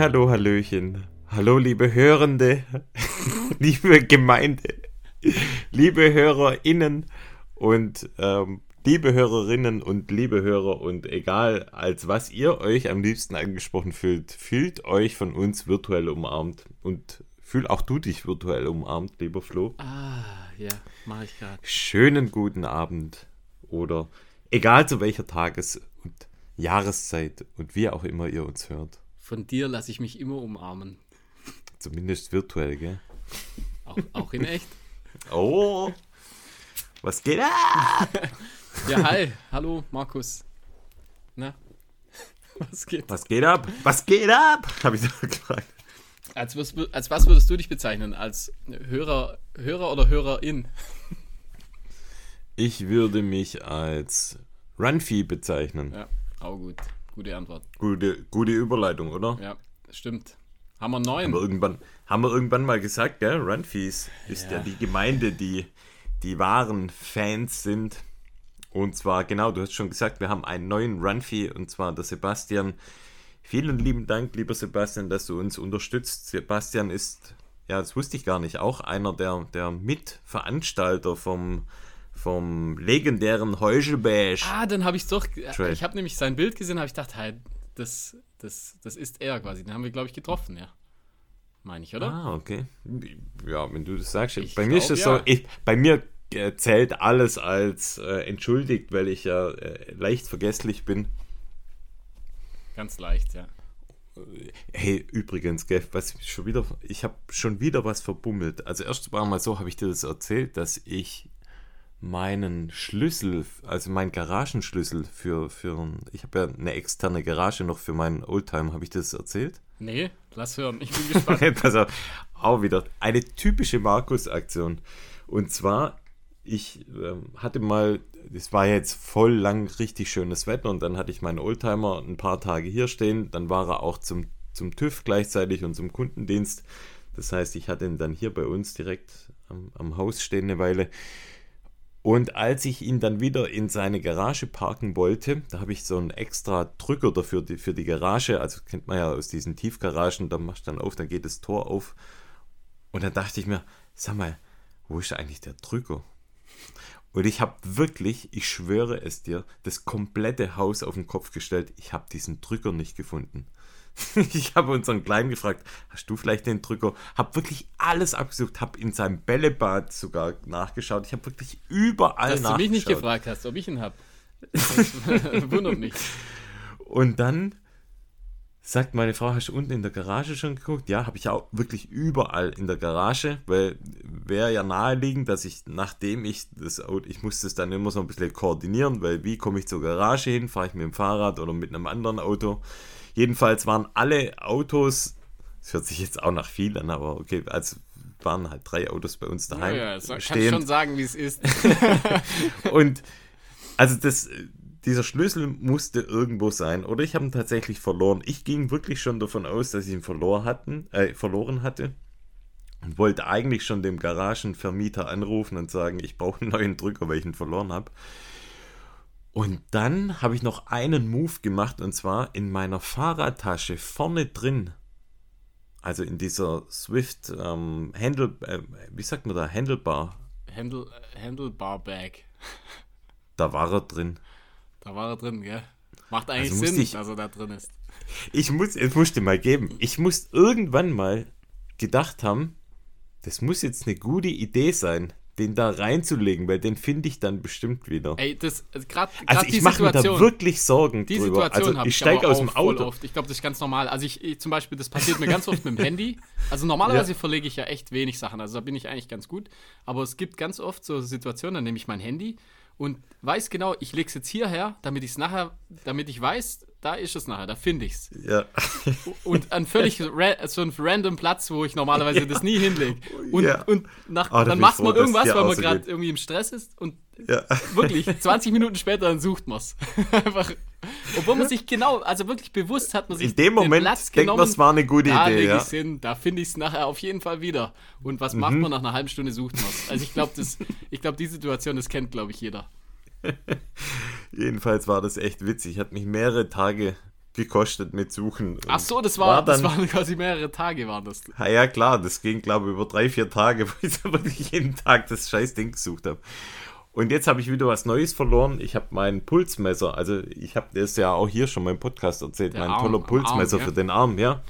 Hallo, Hallöchen. Hallo, liebe Hörende, liebe Gemeinde, liebe HörerInnen und ähm, liebe Hörerinnen und liebe Hörer und egal als was ihr euch am liebsten angesprochen fühlt, fühlt euch von uns virtuell umarmt und fühl auch du dich virtuell umarmt, lieber Flo. Ah, ja, mache ich gerade. Schönen guten Abend oder egal zu welcher Tages- und Jahreszeit und wie auch immer ihr uns hört. Von dir lasse ich mich immer umarmen. Zumindest virtuell, gell? Auch, auch in echt. Oh, was geht ab? Ja, hi. Hallo, Markus. Na? Was geht? Was geht ab? Was geht ab? Habe ich so gefragt. Als, was, als was würdest du dich bezeichnen? Als Hörer, Hörer oder Hörerin? Ich würde mich als Runfee bezeichnen. Ja, auch gut. Gute Antwort. Gute, gute Überleitung, oder? Ja, stimmt. Haben wir einen Haben wir neuen? irgendwann, haben wir irgendwann mal gesagt, gell? Runfees ist ja. Ja. die Gemeinde, die die wahren Fans sind. Und zwar, genau, du hast schon gesagt, wir haben einen neuen Runfee und zwar der Sebastian. Vielen lieben Dank, lieber Sebastian, dass du uns unterstützt. Sebastian ist, ja, das wusste ich gar nicht, auch einer der, der Mitveranstalter vom, vom legendären Heuschelbash. Ah, dann habe ich doch. Trade. Ich habe nämlich sein Bild gesehen, habe ich gedacht, hey, das, das, das ist er quasi. Den haben wir, glaube ich, getroffen, ja. Meine ich, oder? Ah, okay. Ja, wenn du das sagst. Ich bei mir ist glaub, es ja. so, ich, bei mir äh, zählt alles als äh, entschuldigt, weil ich ja äh, leicht vergesslich bin. Ganz leicht, ja. Hey, übrigens, gell, was ich schon wieder, ich habe schon wieder was verbummelt. Also erst mal so, habe ich dir das erzählt, dass ich meinen Schlüssel, also meinen Garagenschlüssel für, für ich habe ja eine externe Garage noch für meinen Oldtimer, habe ich das erzählt? Nee, lass hören. Ich bin gespannt. Auf, auch wieder eine typische Markus-Aktion. Und zwar, ich ähm, hatte mal, es war jetzt voll lang richtig schönes Wetter und dann hatte ich meinen Oldtimer ein paar Tage hier stehen. Dann war er auch zum, zum TÜV gleichzeitig und zum Kundendienst. Das heißt, ich hatte ihn dann hier bei uns direkt am, am Haus stehen eine Weile. Und als ich ihn dann wieder in seine Garage parken wollte, da habe ich so einen extra Drücker dafür die, für die Garage. Also kennt man ja aus diesen Tiefgaragen, da machst du dann auf, dann geht das Tor auf. Und dann dachte ich mir, sag mal, wo ist eigentlich der Drücker? Und ich habe wirklich, ich schwöre es dir, das komplette Haus auf den Kopf gestellt. Ich habe diesen Drücker nicht gefunden. Ich habe unseren Kleinen gefragt, hast du vielleicht den Drücker? Habe wirklich alles abgesucht, habe in seinem Bällebad sogar nachgeschaut. Ich habe wirklich überall Dass du mich nicht nachgeschaut. gefragt hast, ob ich ihn habe. Wundert mich. Und dann sagt meine Frau, hast du unten in der Garage schon geguckt? Ja, habe ich auch wirklich überall in der Garage, weil wäre ja naheliegend, dass ich, nachdem ich das Auto, ich musste es dann immer so ein bisschen koordinieren, weil wie komme ich zur Garage hin? Fahre ich mit dem Fahrrad oder mit einem anderen Auto? Jedenfalls waren alle Autos, das hört sich jetzt auch nach viel an, aber okay, also waren halt drei Autos bei uns Ja, daheim ja, so, kannst stehend. schon sagen, wie es ist. Und also das, dieser Schlüssel musste irgendwo sein. Oder ich habe ihn tatsächlich verloren. Ich ging wirklich schon davon aus, dass ich ihn verloren, hatten, äh, verloren hatte. Und wollte eigentlich schon dem Garagenvermieter anrufen und sagen, ich brauche einen neuen Drücker, weil ich ihn verloren habe. Und dann habe ich noch einen Move gemacht und zwar in meiner Fahrradtasche vorne drin. Also in dieser Swift ähm, Handle, äh, wie sagt man da, Handlebar. Handle, Handlebar Bag. Da war er drin. Da war er drin, gell? Macht eigentlich Also Sinn, ich- dass er da drin ist. Ich muss, es musste mal geben. Ich muss irgendwann mal gedacht haben, das muss jetzt eine gute Idee sein, den da reinzulegen, weil den finde ich dann bestimmt wieder. Ey, das gerade also ich mache mir da wirklich Sorgen Die drüber. Situation Also habe ich ich steige aus dem Auto. oft. Ich glaube, das ist ganz normal. Also ich, ich zum Beispiel, das passiert mir ganz oft mit dem Handy. Also normalerweise verlege ich ja echt wenig Sachen. Also da bin ich eigentlich ganz gut. Aber es gibt ganz oft so Situationen, dann nehme ich mein Handy und weiß genau, ich lege es jetzt hierher, damit ich es nachher, damit ich weiß, da ist es nachher, da finde ich es. Ja. Und an völlig ra so einen random Platz, wo ich normalerweise das nie hinlege. Und, Ja. und nach, da dann macht man irgendwas, weil man gerade irgendwie im Stress ist und ja. wirklich 20 Minuten später dann sucht man es. Einfach. Obwohl man sich genau, also wirklich bewusst hat man sich In dem Moment Platz denkt man, genommen. es war eine gute da Idee, ja. hin, da finde ich es nachher auf jeden Fall wieder. Und was macht man nach einer halben Stunde sucht man es. Also ich glaube, das, ich glaube, die Situation, das kennt, glaube ich, jeder. Jedenfalls war das echt witzig. Hat mich mehrere Tage gekostet mit Suchen. Ach so, das war, war dann, das waren quasi mehrere Tage, waren das. Ja, ja klar, das ging, glaube ich, über drei, vier Tage, wo ich wirklich jeden Tag das scheiß Ding gesucht habe. Und jetzt habe ich wieder was Neues verloren. Ich habe mein Pulsmesser, also ich habe das ja auch hier schon mal im Podcast erzählt, Der mein Arm, toller Pulsmesser Arm, ja. für den Arm, ja.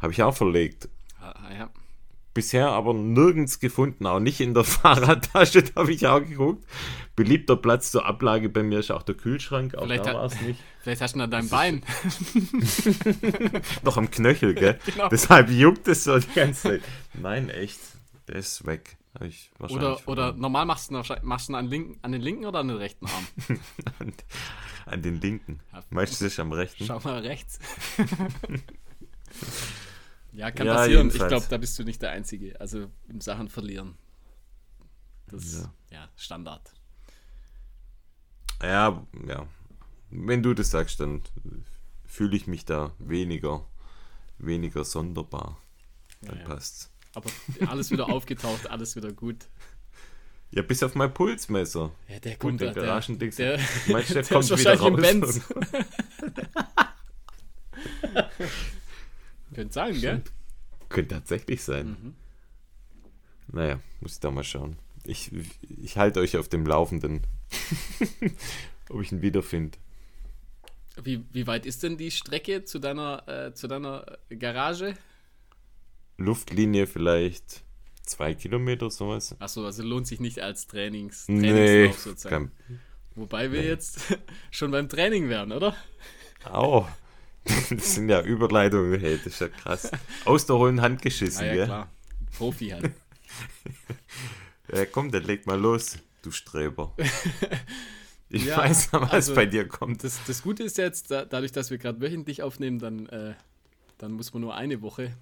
Habe ich auch verlegt. Ah, ja. Bisher aber nirgends gefunden, auch nicht in der Fahrradtasche, da habe ich auch geguckt. Beliebter Platz zur Ablage bei mir ist auch der Kühlschrank, auch vielleicht da war es nicht. Vielleicht hast du an deinem Bein. Noch am Knöchel, gell? Genau. Deshalb juckt es so die ganze Zeit. Nein, echt, der ist weg. Oder, oder normal machst du, machst du an, linken, an den linken oder an den rechten Arm? an, den linken. Meistens am rechten. Schau mal rechts. Ja, kann ja, passieren. Jedenfalls. Ich glaube, da bist du nicht der Einzige. Also im Sachen verlieren. Das ist ja. ja Standard. Ja, ja. Wenn du das sagst, dann fühle ich mich da weniger, weniger sonderbar. Dann ja, passt's. Aber alles wieder aufgetaucht, alles wieder gut. Ja, bis auf mein Pulsmesser. Ja, der kommt da. Der, der, der, mein Chef kommt wieder raus. Im Benz. Könnte sein, gell? Könnte tatsächlich sein. Mhm. Naja, muss ich da mal schauen. Ich, ich halte euch auf dem Laufenden, ob ich ihn wiederfinde. Wie, wie weit ist denn die Strecke zu deiner, äh, zu deiner Garage? Luftlinie vielleicht zwei Kilometer, sowas. Achso, also lohnt sich nicht als Trainings, Trainingslauf nee, sozusagen. Kann, Wobei wir nee. jetzt schon beim Training wären, oder? Auch. Das sind ja Überleitungen, hey, das ist ja krass. Aus der hohen Hand geschissen, ah, ja, klar. Profi halt. ja, komm, dann leg mal los, du Streber. Ich ja, weiß, was also, bei dir kommt. Das, das Gute ist jetzt, da, dadurch, dass wir gerade wöchentlich aufnehmen, dann, äh, dann muss man nur eine Woche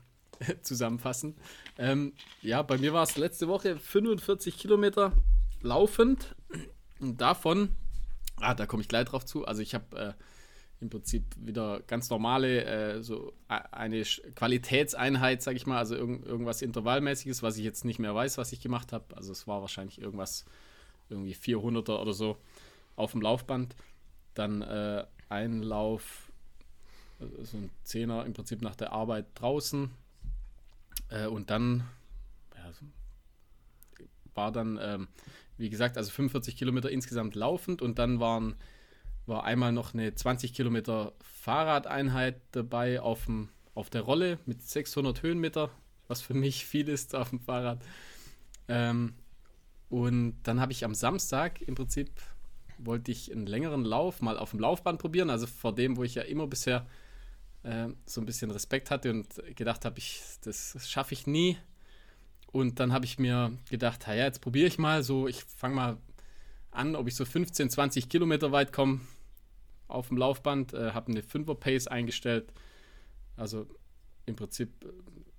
zusammenfassen. Ähm, ja, bei mir war es letzte Woche 45 Kilometer laufend. Und davon, ah, da komme ich gleich drauf zu. Also ich habe äh, im Prinzip wieder ganz normale, äh, so eine Qualitätseinheit, sage ich mal, also irg irgendwas Intervallmäßiges, was ich jetzt nicht mehr weiß, was ich gemacht habe. Also es war wahrscheinlich irgendwas, irgendwie 400er oder so auf dem Laufband. Dann äh, ein Lauf, äh, so ein Zehner im Prinzip nach der Arbeit draußen. Äh, und dann ja, war dann, ähm, wie gesagt, also 45 Kilometer insgesamt laufend und dann waren war einmal noch eine 20 Kilometer Fahrradeinheit dabei auf, dem, auf der Rolle mit 600 Höhenmeter, was für mich viel ist auf dem Fahrrad. Ähm, und dann habe ich am Samstag im Prinzip wollte ich einen längeren Lauf mal auf dem Laufband probieren, also vor dem, wo ich ja immer bisher äh, so ein bisschen Respekt hatte und gedacht habe, ich, das schaffe ich nie. Und dann habe ich mir gedacht, ja, jetzt probiere ich mal so, ich fange mal an, ob ich so 15, 20 Kilometer weit komme auf dem Laufband, äh, habe eine 5er Pace eingestellt. Also im Prinzip,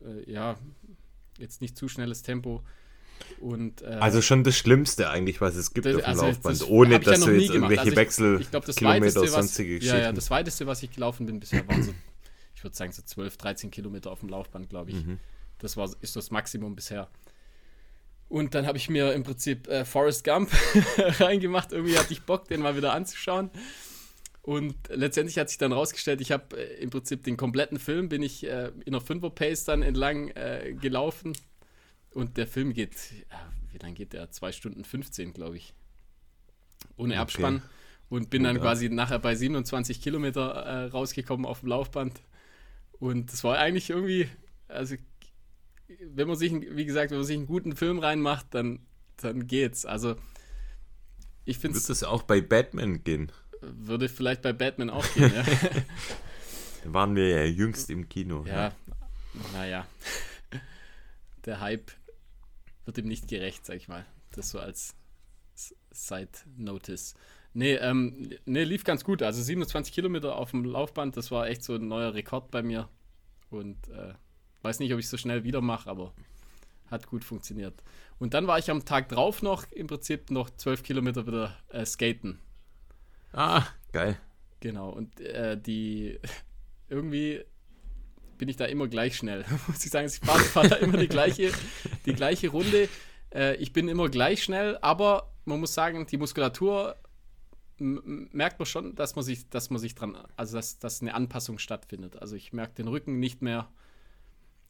äh, ja, jetzt nicht zu schnelles Tempo. Und, äh, also schon das Schlimmste eigentlich, was es gibt das, auf dem also Laufband, das, ohne dass ja du jetzt irgendwelche also Wechsel, ich, ich Kilometer, weiteste, sonstige Geschichten. Ja, ja, das weiteste, was ich gelaufen bin bisher, waren so, ich würde sagen, so 12, 13 Kilometer auf dem Laufband, glaube ich. Mhm. Das war, ist das Maximum bisher. Und dann habe ich mir im Prinzip äh, Forrest Gump reingemacht. Irgendwie hatte ich Bock, den mal wieder anzuschauen. Und letztendlich hat sich dann rausgestellt, ich habe äh, im Prinzip den kompletten Film, bin ich äh, in einer 5er Pace dann entlang äh, gelaufen. Und der Film geht, wie lange geht der? 2 Stunden 15, glaube ich. Ohne Abspann. Okay. Und bin dann quasi nachher bei 27 Kilometer äh, rausgekommen auf dem Laufband. Und das war eigentlich irgendwie, also wenn man sich, wie gesagt, wenn man sich einen guten Film reinmacht, dann, dann geht's. Also, ich finde Wird das auch bei Batman gehen? Würde vielleicht bei Batman auch gehen, ja. da waren wir ja jüngst im Kino. Ja, ja. naja. Der Hype wird ihm nicht gerecht, sag ich mal. Das so als Side-Notice. Nee, ähm, nee, lief ganz gut. Also 27 Kilometer auf dem Laufband, das war echt so ein neuer Rekord bei mir. Und äh, Weiß nicht, ob ich es so schnell wieder mache, aber hat gut funktioniert. Und dann war ich am Tag drauf noch im Prinzip noch zwölf Kilometer wieder äh, skaten. Ah, geil. Genau. Und äh, die irgendwie bin ich da immer gleich schnell. Muss ich sagen, ich fahre fahr da immer die gleiche, die gleiche Runde. Äh, ich bin immer gleich schnell, aber man muss sagen, die Muskulatur merkt man schon, dass man sich, dass man sich dran, also dass, dass eine Anpassung stattfindet. Also ich merke den Rücken nicht mehr,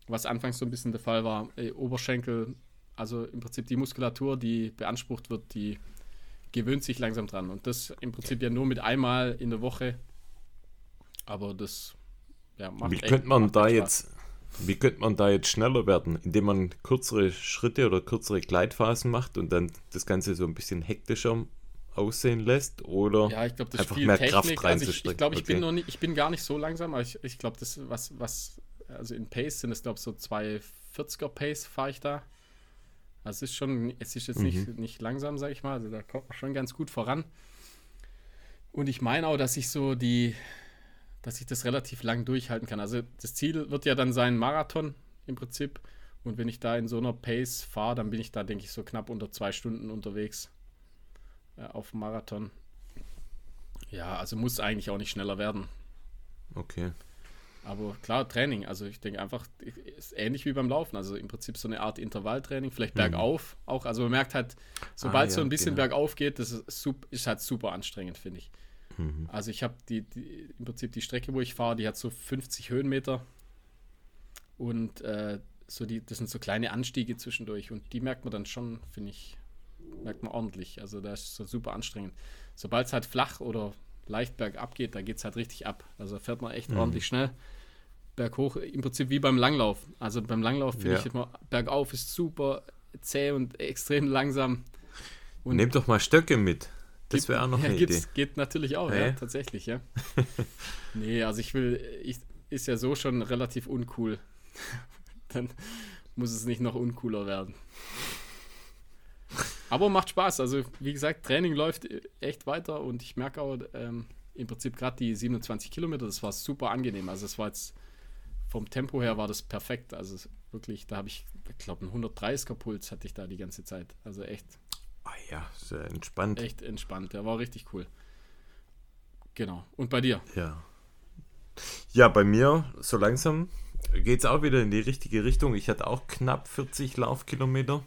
was anfangs so ein bisschen der Fall war. Äh, Oberschenkel, also im Prinzip die Muskulatur, die beansprucht wird, die gewöhnt sich langsam dran. Und das im Prinzip ja nur mit einmal in der Woche. Aber das ja, macht Wie echt, könnte man da jetzt, wie könnte man da jetzt schneller werden, indem man kürzere Schritte oder kürzere Gleitphasen macht und dann das Ganze so ein bisschen hektischer aussehen lässt oder ja, ich glaub, das einfach mehr Technik. Kraft reinzustecken. Also ich, ich glaube, ich okay. bin noch nicht, ich bin gar nicht so langsam, aber ich, ich glaube, das was was also in Pace sind es glaube ich so 240er Pace fahre ich da. Also es ist schon, es ist jetzt mhm. nicht, nicht langsam, sage ich mal, also da kommt man schon ganz gut voran. Und ich meine auch, dass ich so die, dass ich das relativ lang durchhalten kann. Also das Ziel wird ja dann sein Marathon im Prinzip. Und wenn ich da in so einer Pace fahre, dann bin ich da, denke ich, so knapp unter zwei Stunden unterwegs auf Marathon. Ja, also muss eigentlich auch nicht schneller werden. Okay. Aber klar, Training, also ich denke einfach, ist ähnlich wie beim Laufen, also im Prinzip so eine Art Intervalltraining, vielleicht mhm. bergauf auch. Also man merkt halt, sobald ah, ja, so ein bisschen genau. bergauf geht, das ist, super, ist halt super anstrengend, finde ich. Mhm. Also ich habe die, die, im Prinzip die Strecke, wo ich fahre, die hat so 50 Höhenmeter und äh, so die, das sind so kleine Anstiege zwischendurch und die merkt man dann schon, finde ich, merkt man ordentlich. Also da ist so super anstrengend. Sobald es halt flach oder leicht bergab geht, da geht es halt richtig ab. Also fährt man echt mhm. ordentlich schnell. Berghoch, im Prinzip wie beim Langlauf. Also beim Langlauf finde ja. ich immer, bergauf ist super zäh und extrem langsam. Und Nehmt doch mal Stöcke mit. Das wäre auch noch ja, eine Idee. Geht natürlich auch, ja, ja tatsächlich, ja. nee, also ich will, ich, ist ja so schon relativ uncool. Dann muss es nicht noch uncooler werden. Aber macht Spaß. Also, wie gesagt, Training läuft echt weiter und ich merke auch ähm, im Prinzip gerade die 27 Kilometer, das war super angenehm. Also, es war jetzt vom Tempo her war das perfekt. Also, wirklich, da habe ich, ich glaube, einen 130er Puls hatte ich da die ganze Zeit. Also, echt. Ah ja, sehr entspannt. Echt entspannt. Der war richtig cool. Genau. Und bei dir? Ja. Ja, bei mir so langsam geht es auch wieder in die richtige Richtung. Ich hatte auch knapp 40 Laufkilometer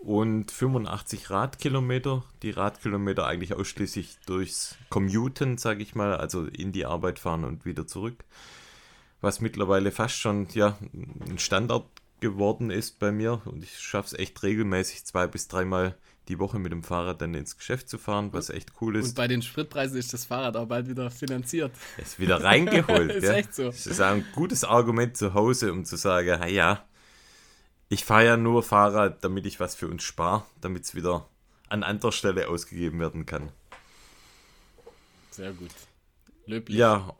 und 85 Radkilometer. Die Radkilometer eigentlich ausschließlich durchs Commuten, sage ich mal, also in die Arbeit fahren und wieder zurück. Was mittlerweile fast schon ja, ein Standard geworden ist bei mir und ich schaffe es echt regelmäßig zwei bis dreimal die Woche mit dem Fahrrad dann ins Geschäft zu fahren, was echt cool ist. Und bei den Spritpreisen ist das Fahrrad auch bald wieder finanziert. Ist wieder reingeholt. ist ja. echt so. Das ist auch ein gutes Argument zu Hause, um zu sagen, ja, ich fahre ja nur Fahrrad, damit ich was für uns spare, damit es wieder an anderer Stelle ausgegeben werden kann. Sehr gut. Löblich. Ja,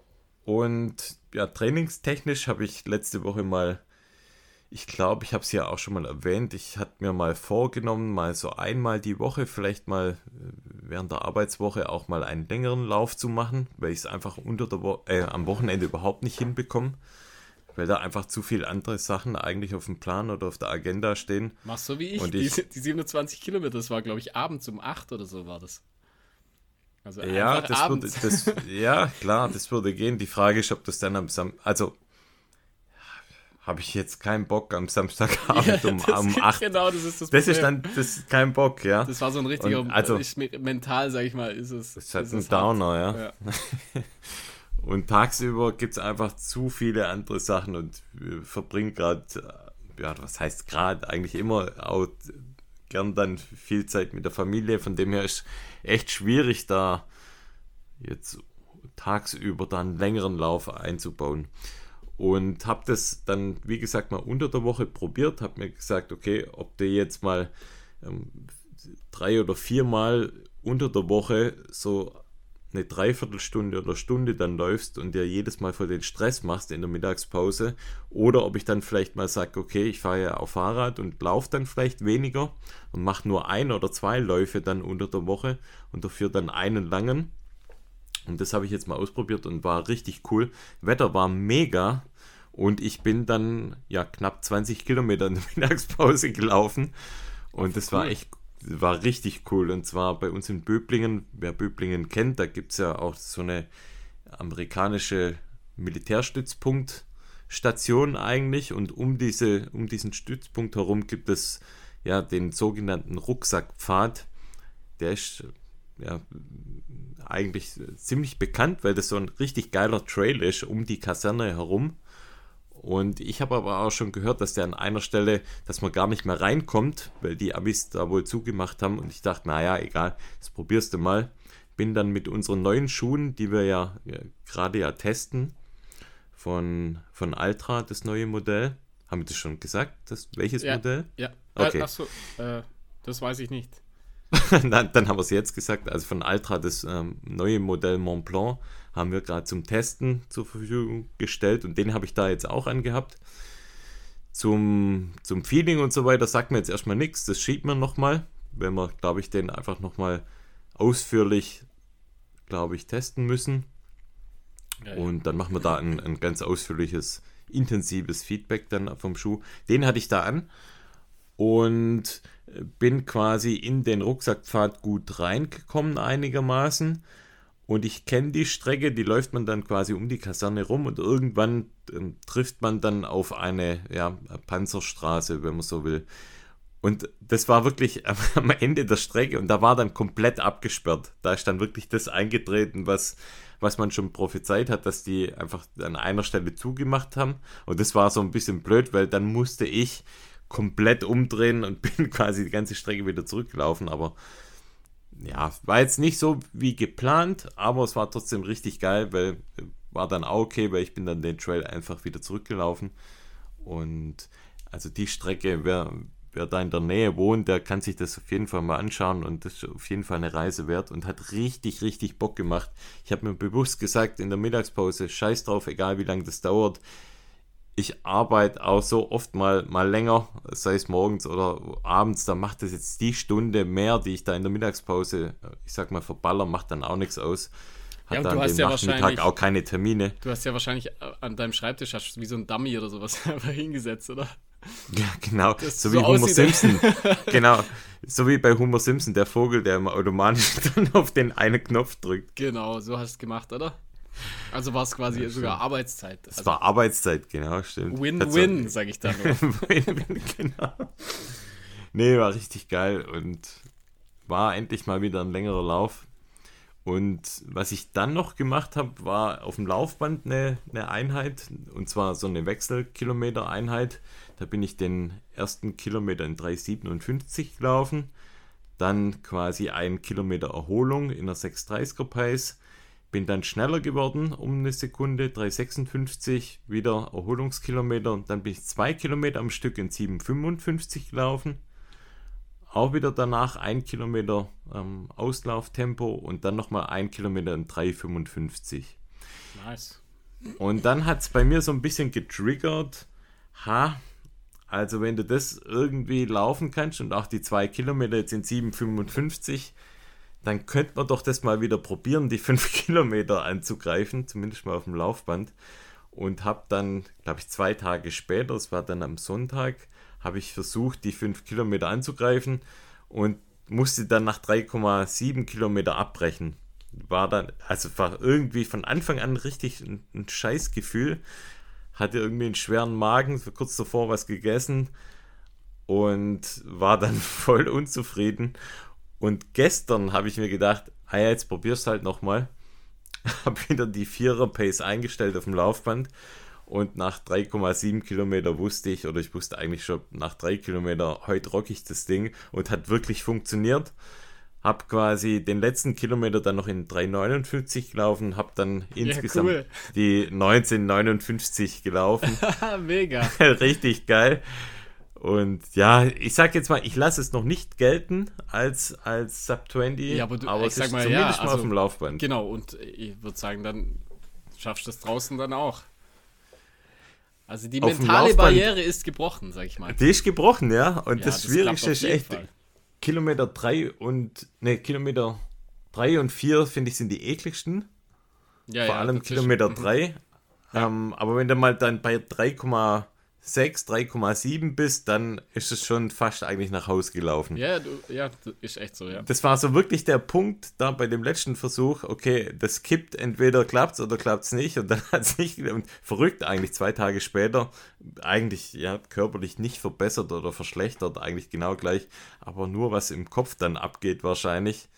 und ja, trainingstechnisch habe ich letzte Woche mal, ich glaube, ich habe es ja auch schon mal erwähnt, ich hatte mir mal vorgenommen, mal so einmal die Woche, vielleicht mal äh, während der Arbeitswoche auch mal einen längeren Lauf zu machen, weil ich es einfach unter der Wo äh, am Wochenende überhaupt nicht hinbekomme weil da einfach zu viele andere Sachen eigentlich auf dem Plan oder auf der Agenda stehen. Machst so wie ich. Und ich die, die 27 Kilometer, das war, glaube ich, abends um 8 oder so war das. Also ja, das würde, das, ja, klar, das würde gehen. Die Frage ist, ob das dann am Samstag, also habe ich jetzt keinen Bock am Samstagabend ja, um, um 8. Genau, das ist das Das ist dann das ist kein Bock, ja. Das war so ein richtiger, Und also, ich, mental, sage ich mal, ist es. Das ist halt ist ein Downer, hart. ja. ja. Und tagsüber gibt es einfach zu viele andere Sachen und wir verbringen gerade, äh, ja, was heißt gerade, eigentlich immer auch gern dann viel Zeit mit der Familie. Von dem her ist echt schwierig, da jetzt tagsüber dann längeren Lauf einzubauen. Und habe das dann, wie gesagt, mal unter der Woche probiert, habe mir gesagt, okay, ob du jetzt mal ähm, drei oder viermal unter der Woche so eine Dreiviertelstunde oder Stunde dann läufst und dir jedes Mal voll den Stress machst in der Mittagspause oder ob ich dann vielleicht mal sage, okay, ich fahre ja auf Fahrrad und laufe dann vielleicht weniger und mache nur ein oder zwei Läufe dann unter der Woche und dafür dann einen langen. Und das habe ich jetzt mal ausprobiert und war richtig cool. Wetter war mega und ich bin dann ja knapp 20 Kilometer in der Mittagspause gelaufen und das war echt war richtig cool. Und zwar bei uns in Böblingen, wer Böblingen kennt, da gibt es ja auch so eine amerikanische Militärstützpunktstation eigentlich. Und um, diese, um diesen Stützpunkt herum gibt es ja den sogenannten Rucksackpfad. Der ist ja, eigentlich ziemlich bekannt, weil das so ein richtig geiler Trail ist um die Kaserne herum. Und ich habe aber auch schon gehört, dass der an einer Stelle, dass man gar nicht mehr reinkommt, weil die Amis da wohl zugemacht haben. Und ich dachte, naja, egal, das probierst du mal. Bin dann mit unseren neuen Schuhen, die wir ja, ja gerade ja testen, von, von Altra, das neue Modell. Haben wir das schon gesagt? Das, welches ja, Modell? Ja. Okay. Äh, achso, äh, das weiß ich nicht. dann, dann, haben wir es jetzt gesagt. Also von Altra, das ähm, neue Modell Mont Blanc, haben wir gerade zum Testen zur Verfügung gestellt und den habe ich da jetzt auch angehabt. Zum, zum Feeling und so weiter sagt mir jetzt erstmal nichts. Das schiebt man nochmal, wenn wir, glaube ich, den einfach nochmal ausführlich, glaube ich, testen müssen. Ja, ja. Und dann machen wir da ein, ein ganz ausführliches, intensives Feedback dann vom Schuh. Den hatte ich da an und bin quasi in den Rucksackpfad gut reingekommen einigermaßen. Und ich kenne die Strecke, die läuft man dann quasi um die Kaserne rum und irgendwann ähm, trifft man dann auf eine ja, Panzerstraße, wenn man so will. Und das war wirklich am Ende der Strecke und da war dann komplett abgesperrt. Da ist dann wirklich das eingetreten, was, was man schon prophezeit hat, dass die einfach an einer Stelle zugemacht haben. Und das war so ein bisschen blöd, weil dann musste ich komplett umdrehen und bin quasi die ganze Strecke wieder zurückgelaufen. Aber ja, war jetzt nicht so wie geplant, aber es war trotzdem richtig geil, weil war dann auch okay, weil ich bin dann den Trail einfach wieder zurückgelaufen. Und also die Strecke, wer, wer da in der Nähe wohnt, der kann sich das auf jeden Fall mal anschauen und das ist auf jeden Fall eine Reise wert und hat richtig, richtig Bock gemacht. Ich habe mir bewusst gesagt in der Mittagspause, scheiß drauf, egal wie lange das dauert ich arbeite auch so oft mal, mal länger, sei es morgens oder abends, da macht das jetzt die Stunde mehr, die ich da in der Mittagspause, ich sag mal, verballer, macht dann auch nichts aus. Hat ja, dann den ja Nachmittag auch keine Termine. Du hast ja wahrscheinlich äh, an deinem Schreibtisch hast wie so ein Dummy oder sowas hingesetzt, oder? Ja, genau. So, so wie Homer Simpson. genau. So wie bei Homer Simpson, der Vogel, der immer automatisch dann auf den einen Knopf drückt. Genau, so hast du es gemacht, oder? Also war es quasi ja, sogar Arbeitszeit. Es also war Arbeitszeit, genau, stimmt. Win-win, sage ich dann Win-win, genau. Nee, war richtig geil und war endlich mal wieder ein längerer Lauf. Und was ich dann noch gemacht habe, war auf dem Laufband eine, eine Einheit, und zwar so eine Wechselkilometer-Einheit. Da bin ich den ersten Kilometer in 3,57 gelaufen, dann quasi ein Kilometer Erholung in der 6,30er Pace, bin dann schneller geworden um eine Sekunde, 3,56, wieder Erholungskilometer dann bin ich zwei Kilometer am Stück in 7,55 gelaufen. Auch wieder danach ein Kilometer ähm, Auslauftempo und dann nochmal ein Kilometer in 3,55. Nice. Und dann hat es bei mir so ein bisschen getriggert, ha, also wenn du das irgendwie laufen kannst und auch die zwei Kilometer jetzt in 7,55, dann könnte man doch das mal wieder probieren, die 5 Kilometer anzugreifen, zumindest mal auf dem Laufband. Und habe dann, glaube ich, zwei Tage später, das war dann am Sonntag, habe ich versucht, die 5 Kilometer anzugreifen und musste dann nach 3,7 Kilometer abbrechen. War dann, also war irgendwie von Anfang an richtig ein, ein Scheißgefühl. Hatte irgendwie einen schweren Magen, kurz davor was gegessen und war dann voll unzufrieden und gestern habe ich mir gedacht, ah ja, jetzt probierst du halt nochmal. habe wieder die Vierer-Pace eingestellt auf dem Laufband und nach 3,7 Kilometer wusste ich, oder ich wusste eigentlich schon nach 3 Kilometer, heute rock ich das Ding und hat wirklich funktioniert. Hab quasi den letzten Kilometer dann noch in 3,59 gelaufen, hab dann ja, insgesamt cool. die 19,59 gelaufen. Mega. Richtig geil. Und ja, ich sag jetzt mal, ich lasse es noch nicht gelten als, als Sub 20, ja, aber, du, aber es ist mal, zumindest ja, mal also, auf dem Laufband. Genau, und ich würde sagen, dann schaffst du es draußen dann auch. Also die auf mentale Barriere ist gebrochen, sag ich mal. Die ist gebrochen, ja. Und ja, das, das Schwierigste ist echt, Fall. Kilometer 3 und, ne, Kilometer 3 und 4, finde ich, sind die ekligsten. Ja, Vor allem Kilometer 3. Ähm, aber wenn du mal dann bei 3, 6, 3,7 bist, dann ist es schon fast eigentlich nach Hause gelaufen. Ja, du, ja, ist echt so, ja. Das war so wirklich der Punkt da bei dem letzten Versuch, okay, das kippt, entweder klappt es oder klappt es nicht und dann hat es nicht, und verrückt eigentlich, zwei Tage später, eigentlich ja körperlich nicht verbessert oder verschlechtert, eigentlich genau gleich, aber nur was im Kopf dann abgeht wahrscheinlich.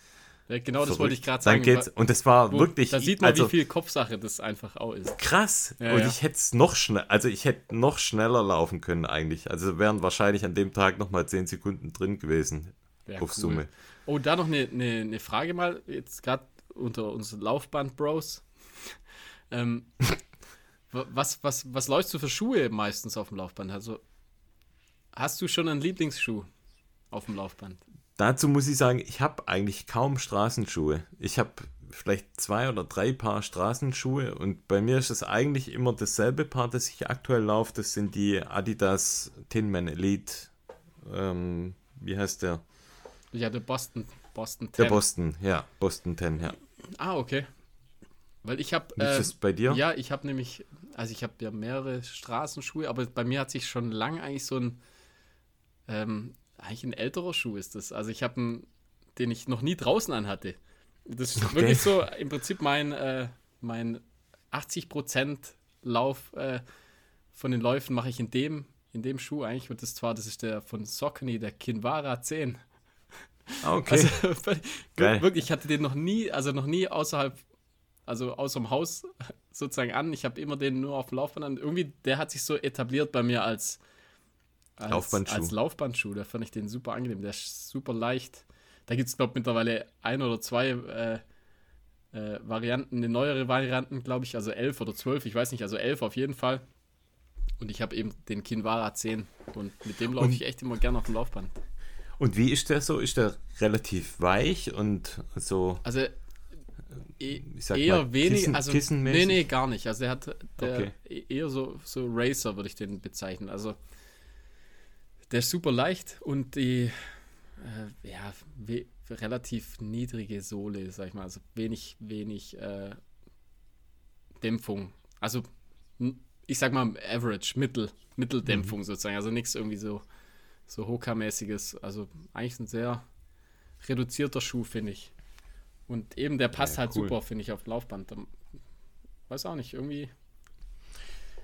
Ja, genau das Verrückt. wollte ich gerade Dann sagen. geht's, und das war Wo- wirklich. Da sieht man, also, wie viel Kopfsache das einfach auch ist. krass. Ja, und ja. ich hätte es noch schnell, also ich hätte noch schneller laufen können eigentlich. Also wären wahrscheinlich an dem Tag nochmal 10 Sekunden drin gewesen Ja, auf cool. Summe. Oh, da noch eine, eine, eine Frage mal, jetzt gerade unter uns Laufband-Bros. ähm, wa- was, was, was läufst du für Schuhe meistens auf dem Laufband? Also, hast du schon einen Lieblingsschuh auf dem Laufband? Dazu muss ich sagen, ich habe eigentlich kaum Straßenschuhe. Ich habe vielleicht zwei oder drei Paar Straßenschuhe und bei mir ist es eigentlich immer dasselbe Paar, das ich aktuell laufe. Das sind die Adidas Tinman Elite. Ähm, wie heißt der? Ja, der Boston, Boston Der 10. Boston, ja, Boston 10, ja. Ah, okay. Weil ich habe. Wie ist das bei dir? Ja, ich habe nämlich, also ich habe ja mehrere Straßenschuhe, aber bei mir hat sich schon lange eigentlich so ein, ähm, eigentlich ein älterer Schuh ist das. Also ich habe einen, den ich noch nie draußen anhatte. Das ist Okay. wirklich so im Prinzip mein, äh, mein 80% Lauf äh, von den Läufen mache ich in dem, in dem Schuh eigentlich. Und das zwar, das ist der von Saucony, der Kinvara 10. Ah, okay. Also wirklich, ich hatte den noch nie, also noch nie außerhalb, also außer dem Haus sozusagen an. Ich habe immer den nur auf dem Laufband an. Irgendwie, der hat sich so etabliert bei mir als, als Laufbandschuh. Als Laufbandschuh. Da fand ich den super angenehm. Der ist super leicht. Da gibt es, glaube ich, mittlerweile ein oder zwei äh, äh, Varianten, eine neuere Varianten, glaube ich, also elf oder zwölf, ich weiß nicht, also elf auf jeden Fall. Und ich habe eben den Kinvara 10 und mit dem laufe ich echt immer gerne auf dem Laufband. Und wie ist der so? Ist der relativ weich und so, Also e ich sag eher mal, wenig, Kissen, also kissenmäßig? nee, nee, gar nicht. Also er hat der Okay. e- eher so so Racer würde ich den bezeichnen. Also der ist super leicht und die äh, ja relativ niedrige Sohle, sag ich mal, also wenig wenig äh, Dämpfung. Also ich sag mal Average, Mittel, Mitteldämpfung Mhm. sozusagen. Also nichts irgendwie so so Hoka-mäßiges. Also eigentlich ein sehr reduzierter Schuh, finde ich. Und eben, der passt Ja, halt cool. super, finde ich, auf Laufband. Weiß auch nicht, irgendwie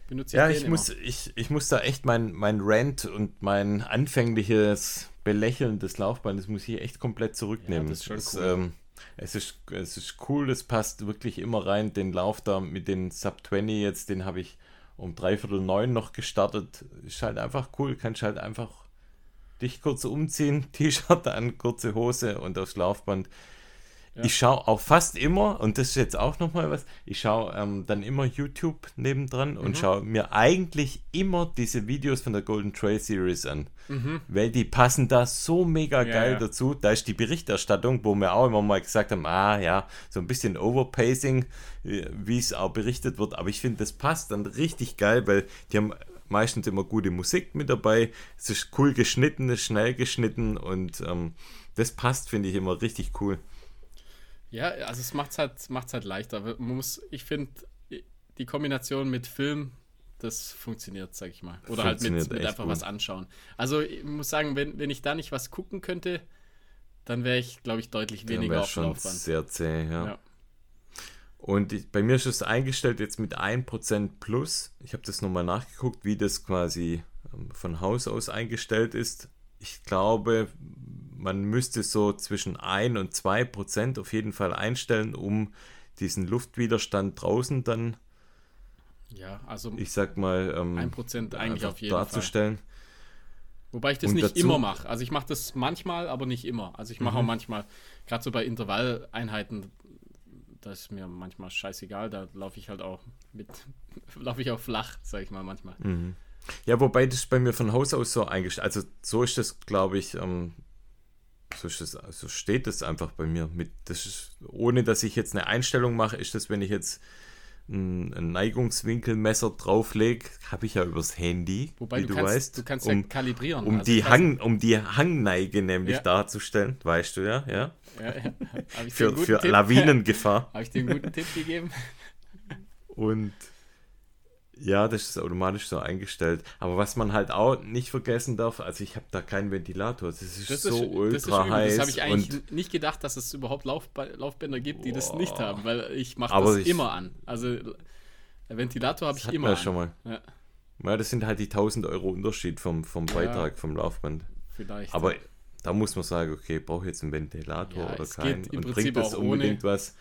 benutze ich Ja, ich immer. muss, ich, ich muss da echt mein, mein Rant und mein anfängliches Belächeln des Laufbandes muss ich echt komplett zurücknehmen. Ja, das ist schon es, cool. ähm, es, ist, es ist cool, es passt wirklich immer rein. Den Lauf da mit den Sub 20 jetzt, den habe ich um dreiviertel neun noch gestartet. Ist halt einfach cool, kannst halt einfach dich kurz umziehen, T-Shirt an, kurze Hose und aufs Laufband. Ja. Ich schaue auch fast immer, und das ist jetzt auch nochmal was, ich schaue ähm, dann immer YouTube nebendran und schaue mir eigentlich immer diese Videos von der Golden Trail Series an. Weil die passen da so mega Ja, geil ja. dazu. Da ist die Berichterstattung, wo wir auch immer mal gesagt haben, ah ja, so ein bisschen Overpacing, äh, wie es auch berichtet wird. Aber ich finde, das passt dann richtig geil, weil die haben meistens immer gute Musik mit dabei. Es ist cool geschnitten, es ist schnell geschnitten und ähm, das passt, finde ich, immer richtig cool. Ja, also es macht es halt, macht's halt leichter. Man muss, ich finde, die Kombination mit Film, das funktioniert, sag ich mal. Oder halt mit, mit einfach gut. was anschauen. Also ich muss sagen, wenn, wenn ich da nicht was gucken könnte, dann wäre ich, glaube ich, deutlich Dann weniger wär auf schon Laufband. sehr zäh, ja. Ja. Und ich, bei mir ist es eingestellt jetzt mit 1% plus. Ich habe das nochmal nachgeguckt, wie das quasi ähm, von Haus aus eingestellt ist. Ich glaube, man müsste so zwischen 1 und 2% auf jeden Fall einstellen, um diesen Luftwiderstand draußen dann, Ja, also ich sag mal, ähm, 1% eigentlich einfach auf jeden Fall. darzustellen. Wobei ich das Und nicht dazu- immer mache. Also ich mache das manchmal, aber nicht immer. Also ich mache Mhm. auch manchmal, gerade so bei Intervalleinheiten, das ist mir manchmal scheißegal, da laufe ich halt auch mit, laufe ich auch flach, sag ich mal manchmal. Mhm. Ja, wobei das bei mir von Haus aus so eingestellt. Also so ist das, glaube ich, ähm, so, das, so steht das einfach bei mir. Mit, das ist, ohne dass ich jetzt eine Einstellung mache, ist das, wenn ich jetzt ein, ein Neigungswinkelmesser drauflege, habe ich ja übers Handy, Wobei wie du, kannst, weißt, du kannst um, ja kalibrieren. um, Also die Hang, um die Hangneige nämlich Ja. darzustellen, weißt du ja, ja. Ja, ja. Für, für Tipp- Lawinengefahr. Habe ich dir einen guten Tipp gegeben? Und ja, das ist automatisch so eingestellt. Aber was man halt auch nicht vergessen darf, also ich habe da keinen Ventilator. Das ist Das so ist, ultra das heiß. Das habe ich eigentlich nicht gedacht, dass es überhaupt Laufbänder gibt, die das nicht Boah. haben, weil ich mache das ich- immer an. Also der Ventilator habe das ich immer an. schon mal. Ja, Ja, das sind halt die 1000 Euro Unterschied vom, vom Beitrag vom Laufband. vielleicht. Aber Da muss man sagen, okay, brauche ich jetzt einen Ventilator Ja, oder keinen? Und bringt das auch ohne. unbedingt was?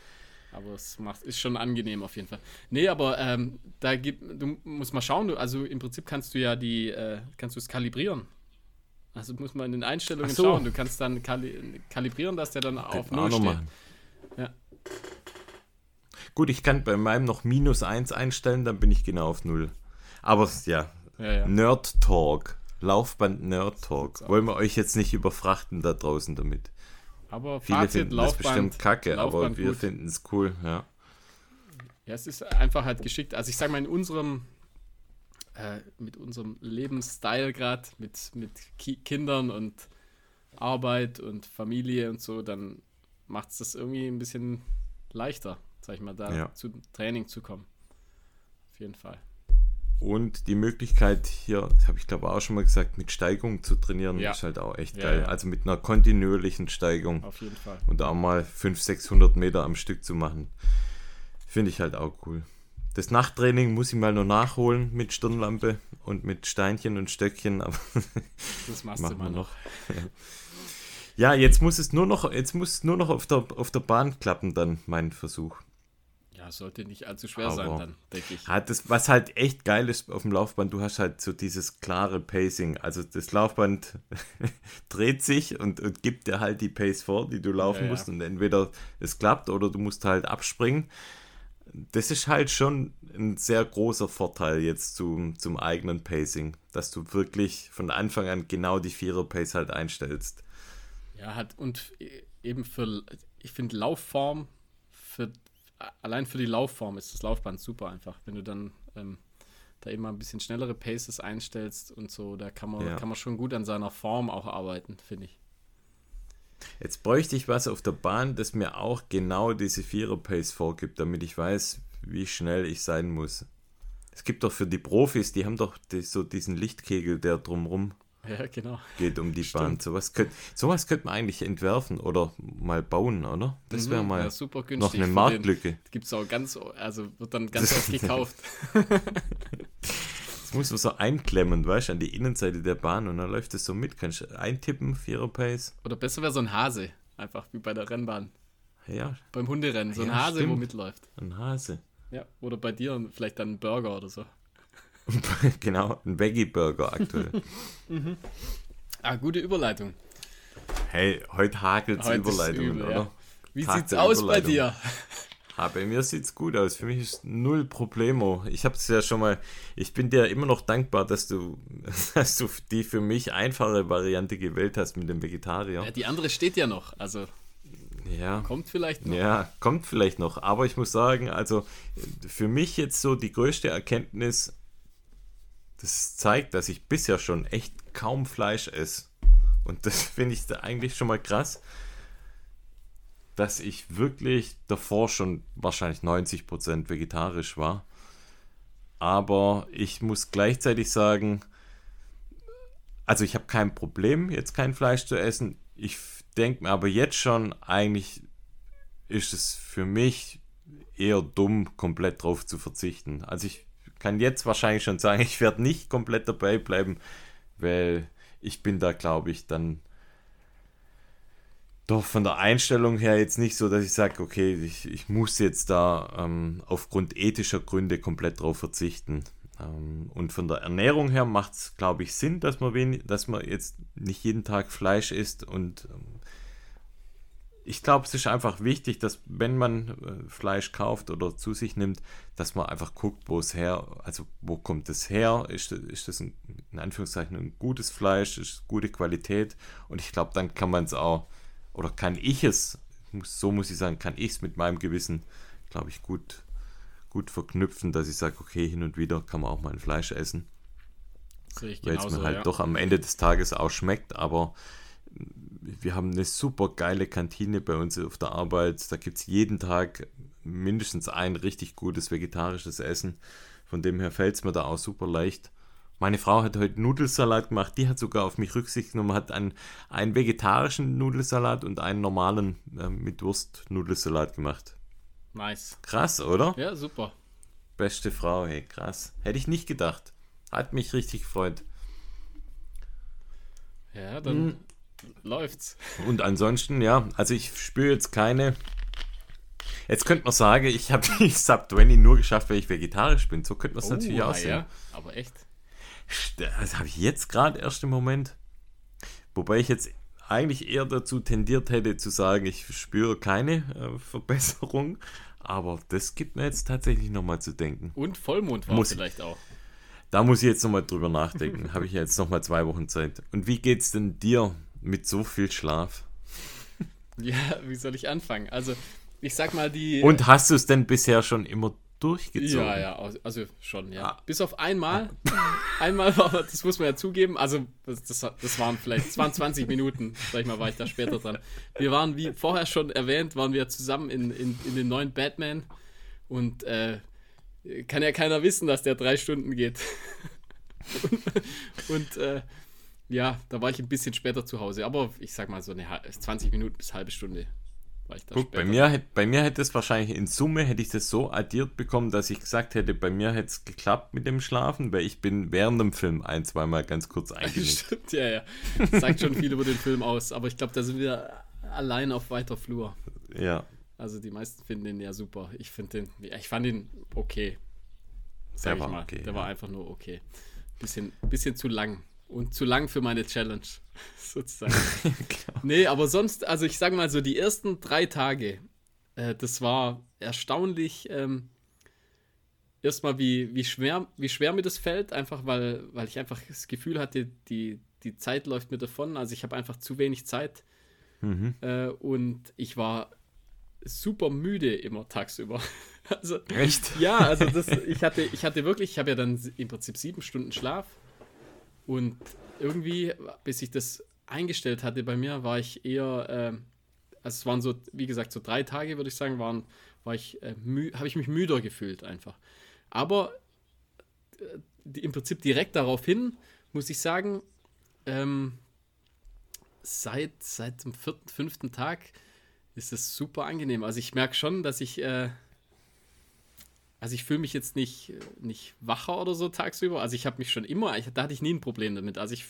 Aber es macht, ist schon angenehm auf jeden Fall. Nee, aber ähm, da gibt, du musst mal schauen, du, also im Prinzip kannst du ja die, äh, kannst du es kalibrieren. Also muss man in den Einstellungen so. schauen. Du kannst dann kali kalibrieren, dass der dann auf Könnte man Null steht. machen. Ja. Gut, ich kann bei meinem noch minus 1 einstellen, dann bin ich genau auf 0. Aber ja, Ja, ja. Nerd Talk. Laufband Nerd Talk. Wollen wir euch jetzt nicht überfrachten da draußen damit? Aber Viele Fazit, finden das Laufband, bestimmt kacke, aber Laufband wir gut. finden es cool, ja. Ja, es ist einfach halt geschickt. Also ich sag mal, in unserem, äh, mit unserem Lebensstil gerade, mit, mit Ki Kindern und Arbeit und Familie und so, dann macht es das irgendwie ein bisschen leichter, sag ich mal, da Ja. zu Training zu kommen. Auf jeden Fall. Und die Möglichkeit hier, das habe ich glaube auch schon mal gesagt, mit Steigung zu trainieren, Ja. ist halt auch echt Ja, geil. ja. Also mit einer kontinuierlichen Steigung Auf jeden Fall. und auch mal 500, 600 Meter am Stück zu machen, finde ich halt auch cool. Das Nachttraining muss ich mal noch nachholen mit Stirnlampe und mit Steinchen und Stöckchen, aber Das machst machen wir mal noch. Ja, jetzt muss es nur noch, jetzt muss es nur noch auf der, auf der Bahn klappen, dann mein Versuch. Ja, sollte nicht allzu schwer sein Aber- dann, denke ich. Hat das, was halt echt geil ist auf dem Laufband, du hast halt so dieses klare Pacing. Also das Laufband dreht sich und, und gibt dir halt die Pace vor, die du laufen Ja, ja. musst. Und entweder es klappt oder du musst halt abspringen. Das ist halt schon ein sehr großer Vorteil jetzt zum, zum eigenen Pacing, dass du wirklich von Anfang an genau die Vierer-Pace halt einstellst. Ja, hat und eben für, ich finde Laufform, für, allein für die Laufform ist das Laufband super einfach. Wenn du dann ähm, da immer ein bisschen schnellere Paces einstellst und so, da kann man, Ja. kann man schon gut an seiner Form auch arbeiten, finde ich. Jetzt bräuchte ich was auf der Bahn, das mir auch genau diese Vierer-Pace vorgibt, damit ich weiß, wie schnell ich sein muss. Es gibt doch für die Profis, die haben doch so diesen Lichtkegel, der drumrum Ja, genau. geht um die Stimmt. Bahn. Sowas könnte sowas könnte man eigentlich entwerfen oder mal bauen, oder? Das wäre Mhm, mal ja, super günstig. noch eine Marktlücke. Gibt es auch ganz, also wird dann ganz oft gekauft. Das muss man so einklemmen, weißt du, an die Innenseite der Bahn und dann läuft es so mit. Kannst du eintippen, Vierer-Pace? Oder besser wäre so ein Hase, einfach wie bei der Rennbahn. Ja, Beim Hunderennen, so ein Ja, Hase, wo stimmt. mitläuft. ein Hase. Ja, oder bei dir vielleicht dann ein Burger oder so. genau, ein Veggie-Burger aktuell. Ah, gute Überleitung. hey, heute hagelt es Heute Überleitungen, übel, oder? ja. Wie Tag sieht's aus bei dir? Ah, bei mir sieht's gut aus. Für mich ist null Problemo. Ich habe es ja schon mal. Ich bin dir immer noch dankbar, dass du, dass du die für mich einfache Variante gewählt hast mit dem Vegetarier. Ja, die andere steht ja noch, also Ja, kommt vielleicht noch. ja, kommt vielleicht noch. Aber ich muss sagen, also für mich jetzt so die größte Erkenntnis, das zeigt, dass ich bisher schon echt kaum Fleisch esse. Und das finde ich da eigentlich schon mal krass, dass ich wirklich davor schon wahrscheinlich 90% vegetarisch war. Aber ich muss gleichzeitig sagen, also ich habe kein Problem, jetzt kein Fleisch zu essen. Ich denke mir aber jetzt schon, eigentlich ist es für mich eher dumm, komplett drauf zu verzichten. Also ich kann jetzt wahrscheinlich schon sagen, ich werde nicht komplett dabei bleiben, weil ich bin da, glaube ich, dann doch von der Einstellung her jetzt nicht so, dass ich sage, okay, ich, ich muss jetzt da ähm, aufgrund ethischer Gründe komplett drauf verzichten. Ähm, und von der Ernährung her macht es, glaube ich, Sinn, dass man, wenig, dass man jetzt nicht jeden Tag Fleisch isst und ähm, ich glaube, es ist einfach wichtig, dass wenn man äh, Fleisch kauft oder zu sich nimmt, dass man einfach guckt, wo es her, also wo kommt es her? Ist, ist das ein, in Anführungszeichen ein gutes Fleisch, ist es gute Qualität? Und ich glaube, dann kann man es auch, oder kann ich es, so muss ich sagen, kann ich es mit meinem Gewissen, glaube ich, gut, gut verknüpfen, dass ich sage, okay, hin und wieder kann man auch mal ein Fleisch essen weil es mir halt ja. doch am Ende des Tages auch schmeckt, aber wir haben eine super geile Kantine bei uns auf der Arbeit. Da gibt es jeden Tag mindestens ein richtig gutes vegetarisches Essen. Von dem her fällt es mir da auch super leicht. Meine Frau hat heute Nudelsalat gemacht, die hat sogar auf mich Rücksicht genommen, hat einen, einen vegetarischen Nudelsalat und einen normalen äh, mit Wurst Nudelsalat gemacht. Nice. Krass, oder? Ja, super. Beste Frau, hey, krass. Hätte ich nicht gedacht. Hat mich richtig gefreut. Ja, dann läuft's. Und ansonsten, ja, also ich spüre jetzt keine. Jetzt könnte man sagen, ich habe die Sub 20 nur geschafft, weil ich vegetarisch bin. So könnte man es natürlich auch sehen. Ja, aber echt. Das habe ich jetzt gerade erst im Moment. Wobei ich jetzt eigentlich eher dazu tendiert hätte zu sagen, ich spüre keine äh, Verbesserung. Aber das gibt mir jetzt tatsächlich nochmal zu denken. Und Vollmond war Muss- vielleicht auch. Da muss ich jetzt nochmal drüber nachdenken. habe ich jetzt nochmal zwei Wochen Zeit. Und wie geht's denn dir mit so viel Schlaf? Ja, wie soll ich anfangen? Also, ich sag mal, die. Und hast du es denn bisher schon immer durchgezogen? Ja, ja, also schon, ja. Ah. Bis auf einmal. einmal war, das muss man ja zugeben, also das, das, das waren vielleicht, das waren 20 Minuten, sag ich mal, war ich da später dran. Wir waren, wie vorher schon erwähnt, waren wir zusammen in, in, in den neuen Batman und äh, kann ja keiner wissen, dass der drei Stunden geht. und und äh, ja, da war ich ein bisschen später zu Hause, aber ich sag mal so eine hal- 20 Minuten bis halbe Stunde war ich da Guck, bei später. mir, hätt- bei mir hätte es wahrscheinlich in Summe, hätte ich das so addiert bekommen, dass ich gesagt hätte, bei mir hätte es geklappt mit dem Schlafen, weil ich bin während dem Film ein, zweimal ganz kurz eingenickt. Stimmt, ja, ja. Sagt schon viel über den Film aus, aber ich glaube, da sind wir allein auf weiter Flur. ja, Also die meisten finden den ja super. Ich finde den, ja, ich fand ihn okay. Sag Der ich mal. okay, Der ja. war einfach nur okay. Bisschen, bisschen zu lang. Und zu lang für meine Challenge, sozusagen. nee, aber sonst, also ich sag mal so, die ersten drei Tage, äh, das war erstaunlich, ähm, erstmal wie, wie, schwer, wie schwer mir das fällt, einfach weil, weil ich einfach das Gefühl hatte, die, die Zeit läuft mir davon. Also ich habe einfach zu wenig Zeit. Mhm. Äh, und ich war super müde immer tagsüber. Also, echt? ja, also das, ich hatte, ich hatte wirklich, ich habe ja dann im Prinzip sieben Stunden Schlaf und irgendwie, bis ich das eingestellt hatte bei mir, war ich eher, ähm, also es waren so, wie gesagt, so drei Tage, würde ich sagen, waren, war ich, äh, habe ich mich müder gefühlt einfach. Aber äh, die, im Prinzip direkt darauf hin, muss ich sagen, ähm, seit, seit dem vierten, fünften Tag ist es super angenehm. Also ich merke schon, dass ich, äh, also ich fühle mich jetzt nicht, äh, nicht wacher oder so tagsüber. Also ich habe mich schon immer, ich, da hatte ich nie ein Problem damit. Also ich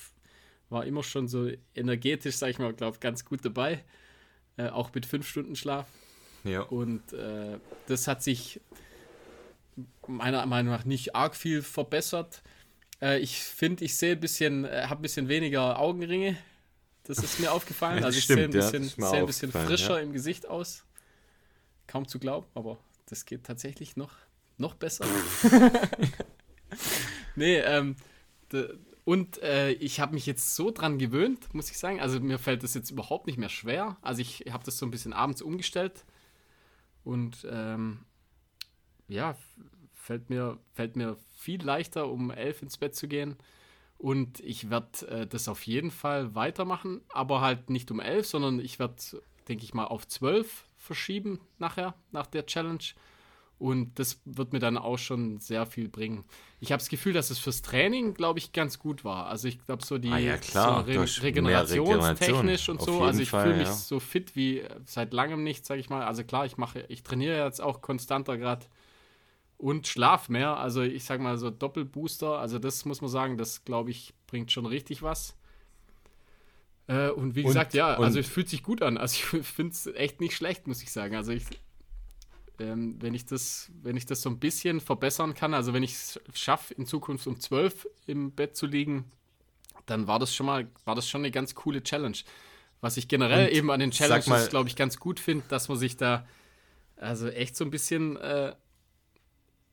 war immer schon so energetisch, sag ich mal, glaube ganz gut dabei. Äh, auch mit fünf Stunden Schlaf. Ja. Und äh, das hat sich meiner Meinung nach nicht arg viel verbessert. Äh, ich finde, ich sehe ein bisschen, äh, habe ein bisschen weniger Augenringe. Das ist mir aufgefallen. Also ich sehe ein ja, bisschen, mir sehe ein bisschen frischer ja. im Gesicht aus. Kaum zu glauben, aber das geht tatsächlich noch, noch besser. nee, ähm, und äh, ich habe mich jetzt so dran gewöhnt, muss ich sagen. Also mir fällt das jetzt überhaupt nicht mehr schwer. Also ich habe das so ein bisschen abends umgestellt. Und ähm, ja, fällt mir, fällt mir viel leichter, um elf ins Bett zu gehen. Und ich werde äh, das auf jeden Fall weitermachen, aber halt nicht um elf, sondern ich werde, denke ich mal, auf zwölf verschieben nachher, nach der Challenge. Und das wird mir dann auch schon sehr viel bringen. Ich habe das Gefühl, dass es fürs Training, glaube ich, ganz gut war. Also ich glaube, so die Ah ja, klar, so mehr regenerationstechnisch Regeneration, und so. Also ich fühle mich ja. so fit wie seit langem nicht, sage ich mal. Also klar, ich mache, ich trainiere jetzt auch konstanter gerade und schlaf mehr. Also ich sage mal so Doppelbooster. Also das muss man sagen, das glaube ich bringt schon richtig was. Äh, und wie Und- gesagt, ja, und- also es fühlt sich gut an. Also ich finde es echt nicht schlecht, muss ich sagen. Also ich, ähm, wenn ich das, wenn ich das so ein bisschen verbessern kann, also wenn ich es schaffe, in Zukunft um 12 im Bett zu liegen, dann war das schon mal, war das schon eine ganz coole Challenge. Was ich generell Und eben an den Challenges, glaube ich, ganz gut finde, dass man sich da also echt so ein bisschen äh,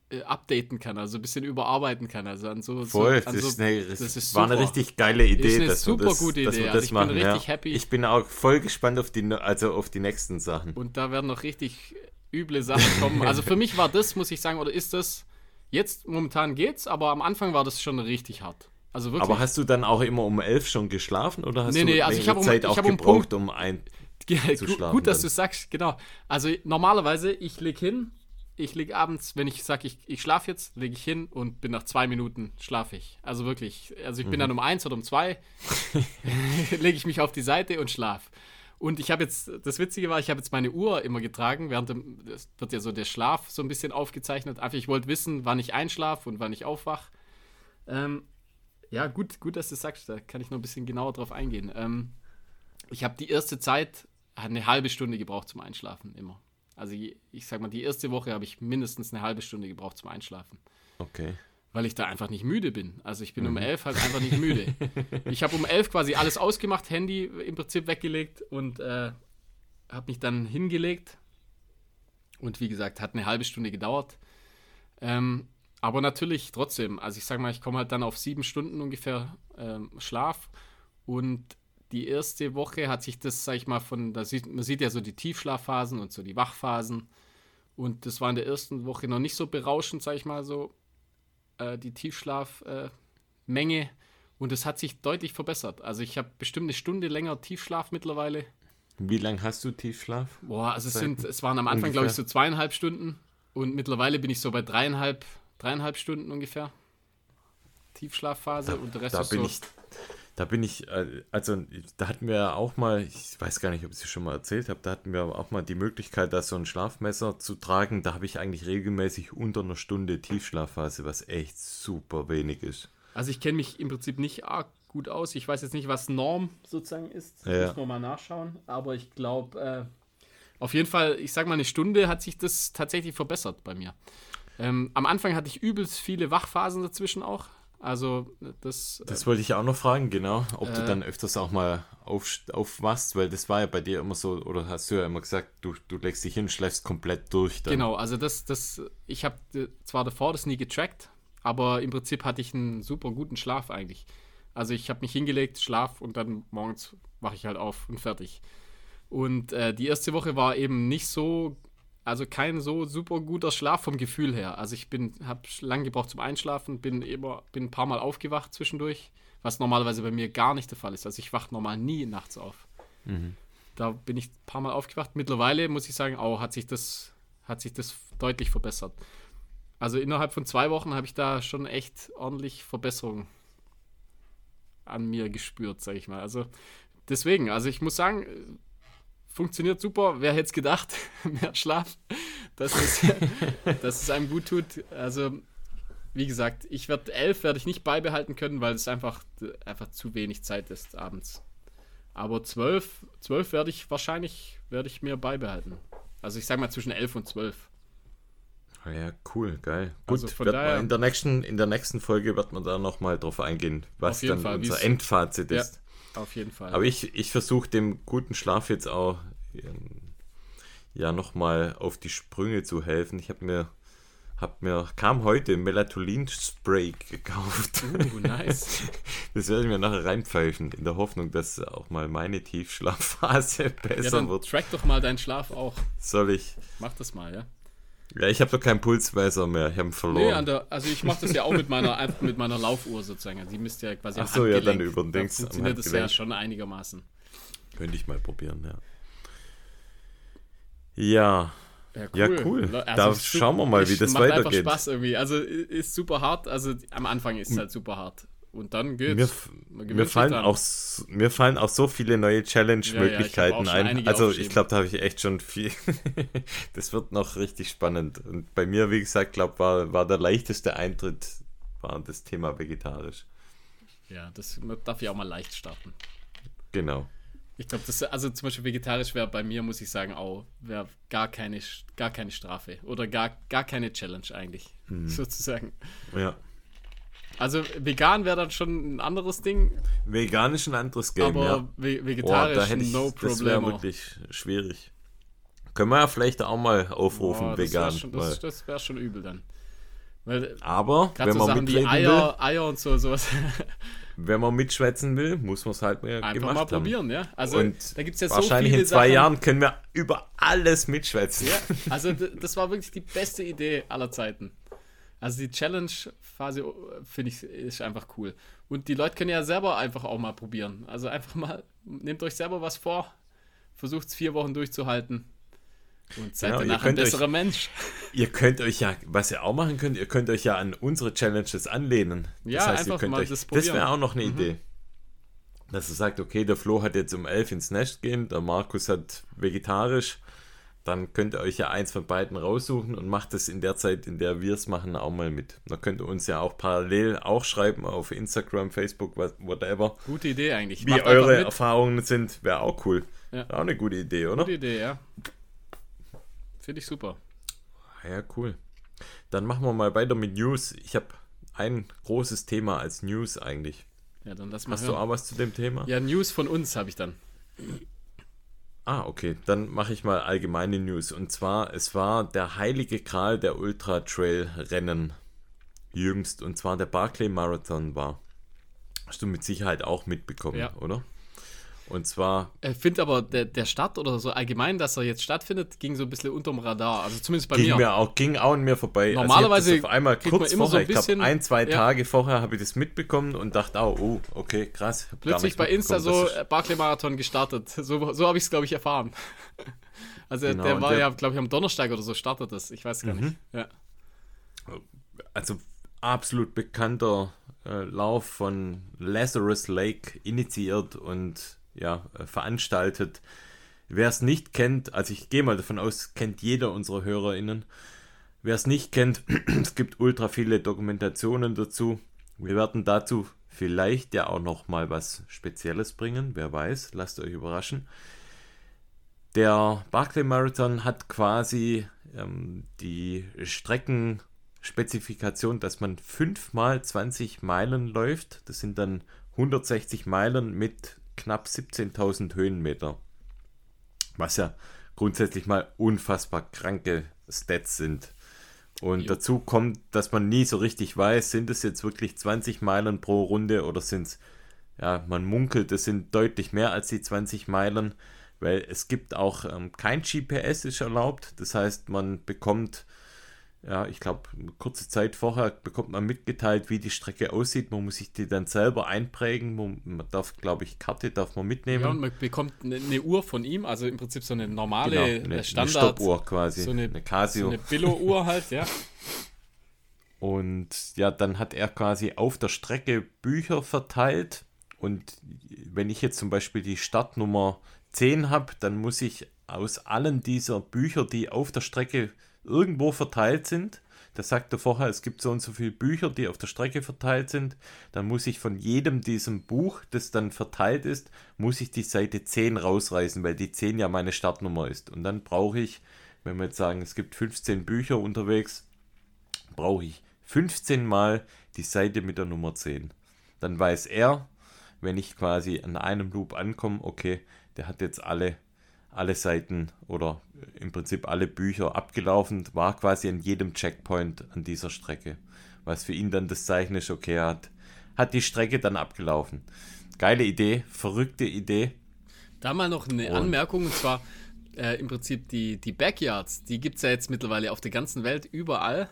äh, updaten kann, also ein bisschen überarbeiten kann. Also an so, Voll, so, an das, so eine, das, das war eine richtig geile Idee, Ist eine dass super das, gute Idee. Also das ich bin machen. richtig ja. happy. Ich bin auch voll gespannt auf die, also auf die nächsten Sachen. Und da werden noch richtig üble Sachen kommen. Also für mich war das, muss ich sagen, oder ist das, jetzt momentan geht's, aber am Anfang war das schon richtig hart. Also wirklich. Aber hast du dann auch immer um elf schon geschlafen oder hast Nee, du nee, also ich hab um- Zeit ich auch hab um gebraucht, um ein... Ja, zu gut, schlafen gut, dass du sagst, genau. Also normalerweise, ich leg hin, ich leg abends, wenn ich sage, ich, ich schlafe jetzt, lege ich hin und bin nach zwei Minuten schlafe ich. Also wirklich, also ich bin Mhm. dann um eins oder um zwei, lege ich mich auf die Seite und schlaf. Und ich habe jetzt, das Witzige war, ich habe jetzt meine Uhr immer getragen, während dem, es wird ja so der Schlaf so ein bisschen aufgezeichnet. Einfach, ich wollte wissen, wann ich einschlafe und wann ich aufwach. Ähm, ja, gut, gut, dass du sagst, da kann ich noch ein bisschen genauer drauf eingehen. Ähm, ich habe die erste Zeit eine halbe Stunde gebraucht zum Einschlafen, immer. Also ich sag mal, die erste Woche habe ich mindestens eine halbe Stunde gebraucht zum Einschlafen. Okay. Weil ich da einfach nicht müde bin. Also ich bin mhm. um elf halt einfach nicht müde. ich habe um elf quasi alles ausgemacht, Handy im Prinzip weggelegt und äh, habe mich dann hingelegt. Und wie gesagt, hat eine halbe Stunde gedauert. Ähm, aber natürlich trotzdem, also ich sag mal, ich komme halt dann auf sieben Stunden ungefähr ähm, Schlaf und die erste Woche hat sich das, sag ich mal, von, da sieht, man sieht ja so die Tiefschlafphasen und so die Wachphasen. Und das war in der ersten Woche noch nicht so berauschend, sag ich mal, so äh, die Tiefschlafmenge. Äh, und es hat sich deutlich verbessert. Also ich habe bestimmt eine Stunde länger Tiefschlaf mittlerweile. Wie lange hast du Tiefschlaf? Boah, also es, sind, es waren am Anfang, glaube ich, so zweieinhalb Stunden. Und mittlerweile bin ich so bei dreieinhalb, dreieinhalb Stunden ungefähr. Tiefschlafphase da, und der Rest da ist bin so. Ich, da bin ich, äh, also da hatten wir auch mal, ich weiß gar nicht, ob ich es schon mal erzählt habe, da hatten wir auch mal die Möglichkeit, da so ein Schlafmesser zu tragen. Da habe ich eigentlich regelmäßig unter einer Stunde Tiefschlafphase, was echt super wenig ist. Also ich kenne mich im Prinzip nicht arg gut aus. Ich weiß jetzt nicht, was Norm sozusagen ist. Ja. Muss man mal nachschauen. Aber ich glaube, äh, auf jeden Fall, ich sage mal, eine Stunde hat sich das tatsächlich verbessert bei mir. Ähm, am Anfang hatte ich übelst viele Wachphasen dazwischen auch. Also das. Das wollte ich auch noch fragen, genau. Ob äh, du dann öfters auch mal auf, aufwachst, weil das war ja bei dir immer so, oder hast du ja immer gesagt, du, du legst dich hin, schläfst komplett durch. Dann. Genau, also das, das, ich habe zwar davor das nie getrackt, aber im Prinzip hatte ich einen super guten Schlaf eigentlich. Also ich habe mich hingelegt, schlaf und dann morgens wache ich halt auf und fertig. Und äh, die erste Woche war eben nicht so also kein so super guter Schlaf vom Gefühl her. Also ich bin, habe lange gebraucht zum Einschlafen, bin immer, bin ein paar Mal aufgewacht zwischendurch, was normalerweise bei mir gar nicht der Fall ist. Also ich wache normal nie nachts auf. Mhm. Da bin ich ein paar Mal aufgewacht. Mittlerweile muss ich sagen, auch hat sich das, hat sich das deutlich verbessert. Also innerhalb von zwei Wochen habe ich da schon echt ordentlich Verbesserungen an mir gespürt, sage ich mal. Also deswegen, also ich muss sagen, funktioniert super. Wer hätte es gedacht? Mehr Schlaf, dass es, dass es einem gut tut. Also, wie gesagt, ich werde elf werde ich nicht beibehalten können, weil es einfach, einfach zu wenig Zeit ist abends. Aber zwölf, zwölf werde ich wahrscheinlich werde ich mir beibehalten. Also ich sage mal zwischen elf und zwölf. Ah ja, cool, geil. Gut, also wird daher, in, der nächsten, in der nächsten Folge wird man da nochmal drauf eingehen, was dann Fall, unser Endfazit ist. Auf jeden Fall. Aber ich, ich versuche dem guten Schlaf jetzt auch ähm, ja nochmal auf die Sprünge zu helfen. Ich habe mir, hab mir, kam heute Melatonin-Spray gekauft. Uh, nice. Das werde ich mir nachher reinpfeifen, in der Hoffnung, dass auch mal meine Tiefschlafphase besser ja, dann wird. Track doch mal deinen Schlaf auch. Soll ich? Mach das mal, ja. Ja, ich habe doch keinen Pulsmesser mehr. Ich habe ihn verloren. Nee, der, also ich mache das ja auch mit meiner, mit meiner Laufuhr sozusagen. Also die müsst ja quasi Ach so, ja, dann über den Dings. Da funktioniert das ja schon einigermaßen. Könnte ich mal probieren, ja. Ja. Ja, cool. Ja, cool. Also da schauen wir mal, wie das macht weitergeht. Einfach Spaß irgendwie. Also ist super hart. Also am Anfang ist es halt super hart. Und dann geht's. Mir, mir fallen, auch, mir fallen auch so viele neue Challenge-Möglichkeiten ja, ja, ein. Also ich glaube, da habe ich echt schon viel. das wird noch richtig spannend. Und bei mir, wie gesagt, glaube war, war der leichteste Eintritt war das Thema vegetarisch. Ja, das darf ich auch mal leicht starten. Genau. Ich glaube, das also zum Beispiel vegetarisch wäre bei mir, muss ich sagen, auch wäre gar keine, gar keine Strafe oder gar, gar keine Challenge eigentlich, hm. sozusagen. Ja. Also vegan wäre dann schon ein anderes Ding. Vegan ist ein anderes Game, aber ja. vegetarisch, oh, ich, no problem. Das wäre wirklich schwierig. Können wir ja vielleicht auch mal aufrufen, oh, vegan. Schon, das, das wäre schon übel dann. Weil, aber wenn so man Sachen wie Eier, Eier und so sowas. wenn man mitschwätzen will, muss man es halt mal Einfach gemacht mal probieren, haben. ja. Also und da gibt's ja so wahrscheinlich viele in zwei Sachen. Jahren können wir über alles mitschwätzen. Ja, also das war wirklich die beste Idee aller Zeiten. Also die Challenge-Phase oh, finde ich ist einfach cool. Und die Leute können ja selber einfach auch mal probieren. Also einfach mal, nehmt euch selber was vor, versucht es vier Wochen durchzuhalten. Und seid genau, danach ein besserer euch, Mensch. Ihr könnt euch ja, was ihr auch machen könnt, ihr könnt euch ja an unsere Challenges anlehnen. Ja, das heißt, einfach ihr könnt mal euch, das probieren. Das wäre auch noch eine mhm. Idee. Dass ihr sagt, okay, der Flo hat jetzt um elf ins Nest gehen, der Markus hat vegetarisch. Dann könnt ihr euch ja eins von beiden raussuchen und macht es in der Zeit, in der wir es machen, auch mal mit. Da könnt ihr uns ja auch parallel auch schreiben auf Instagram, Facebook, whatever. Gute Idee eigentlich. Wie Macht eure Erfahrungen sind, wäre auch cool. Ja. Auch eine gute Idee, oder? Gute Idee, ja. Finde ich super. Ja, cool. Dann machen wir mal weiter mit News. Ich habe ein großes Thema als News eigentlich. Ja, dann lass mal Hast hören. du auch was zu dem Thema? Ja, News von uns habe ich dann. Ah, okay. Dann mache ich mal allgemeine News. Und zwar, es war der heilige Gral der Ultra Trail Rennen jüngst. Und zwar der Barclay Marathon war. Hast du mit Sicherheit auch mitbekommen, ja. oder? Und zwar. Ich finde aber, der, der Start oder so allgemein, dass er jetzt stattfindet, ging so ein bisschen unterm Radar. Also zumindest bei ging mir. mir auch, ging auch an mir vorbei. Normalerweise. Also auf einmal kurz vorher, so ein ich glaube, ein, zwei ja. Tage vorher habe ich das mitbekommen und dachte, oh, oh okay, krass. Plötzlich bei Insta so Barclay-Marathon gestartet. So, so habe ich es, glaube ich, erfahren. Also genau, der war der, ja, glaube ich, am Donnerstag oder so startet das. Ich weiß gar mhm. nicht. Ja. Also absolut bekannter äh, Lauf von Lazarus Lake initiiert und ja, äh, veranstaltet. Wer es nicht kennt, also ich gehe mal davon aus, kennt jeder unserer HörerInnen. Wer es nicht kennt, es gibt ultra viele Dokumentationen dazu. Wir werden dazu vielleicht ja auch noch mal was Spezielles bringen, wer weiß, lasst euch überraschen. Der Barclay Marathon hat quasi ähm, die Streckenspezifikation, dass man 5 mal 20 Meilen läuft. Das sind dann 160 Meilen mit knapp 17.000 Höhenmeter. Was ja grundsätzlich mal unfassbar kranke Stats sind. Und jo. dazu kommt, dass man nie so richtig weiß, sind es jetzt wirklich 20 Meilen pro Runde oder sind es, ja, man munkelt, es sind deutlich mehr als die 20 Meilen, weil es gibt auch ähm, kein GPS ist erlaubt. Das heißt, man bekommt ja, ich glaube, kurze Zeit vorher bekommt man mitgeteilt, wie die Strecke aussieht. Man muss sich die dann selber einprägen. Man darf, glaube ich, Karte darf man mitnehmen. Ja, und man bekommt eine, eine Uhr von ihm, also im Prinzip so eine normale genau, eine, Standard. Eine Stoppuhr quasi. So eine, eine Casio. So eine Billo-Uhr halt, ja. Und ja, dann hat er quasi auf der Strecke Bücher verteilt. Und wenn ich jetzt zum Beispiel die Startnummer 10 habe, dann muss ich aus allen dieser Bücher, die auf der Strecke irgendwo verteilt sind. Das sagte vorher, es gibt so und so viele Bücher, die auf der Strecke verteilt sind. Dann muss ich von jedem diesem Buch, das dann verteilt ist, muss ich die Seite 10 rausreißen, weil die 10 ja meine Startnummer ist. Und dann brauche ich, wenn wir jetzt sagen, es gibt 15 Bücher unterwegs, brauche ich 15 Mal die Seite mit der Nummer 10. Dann weiß er, wenn ich quasi an einem Loop ankomme, okay, der hat jetzt alle alle Seiten oder im Prinzip alle Bücher abgelaufen, war quasi an jedem Checkpoint an dieser Strecke. Was für ihn dann das Zeichen ist, okay, er hat, hat die Strecke dann abgelaufen. Geile Idee, verrückte Idee. Da mal noch eine und Anmerkung, und zwar äh, im Prinzip die, die Backyards, die gibt es ja jetzt mittlerweile auf der ganzen Welt überall.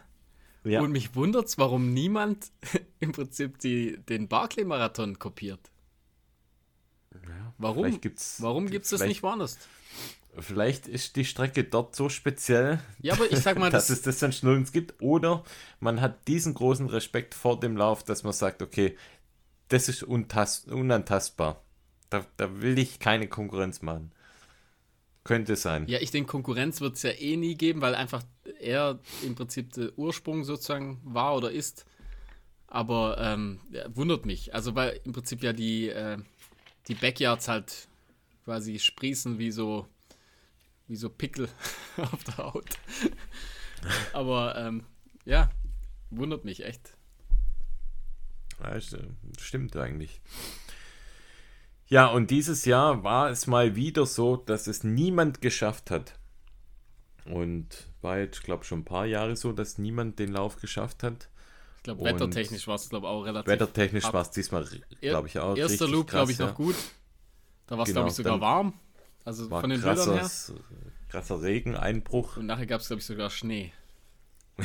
Ja. Und mich wundert es, warum niemand im Prinzip die, den Barclay-Marathon kopiert. Ja, warum warum gibt es das nicht woanders? Vielleicht ist die Strecke dort so speziell, ja, aber ich sag mal, dass das es das dann nirgends gibt. Oder man hat diesen großen Respekt vor dem Lauf, dass man sagt, okay, das ist unantastbar. Da, da will ich keine Konkurrenz machen. Könnte sein. Ja, ich denke, Konkurrenz wird es ja eh nie geben, weil einfach er im Prinzip der Ursprung sozusagen war oder ist. Aber ähm, ja, wundert mich. Also, weil im Prinzip ja die, äh, die Backyards halt quasi sprießen wie so, wie so Pickel auf der Haut. Aber ähm, ja, wundert mich echt. Ja, stimmt eigentlich. Ja, und dieses Jahr war es mal wieder so, dass es niemand geschafft hat. Und war jetzt, glaube ich, schon ein paar Jahre so, dass niemand den Lauf geschafft hat. Ich glaube, wettertechnisch war es, glaube ich, auch relativ. Wettertechnisch war es diesmal, glaube ich, auch. Erster Loop, glaube ich, ja. noch gut. Da war es, genau, glaube ich, sogar warm. Also von den Bildern her. Krasser Regeneinbruch. Und nachher gab es, glaube ich, sogar Schnee.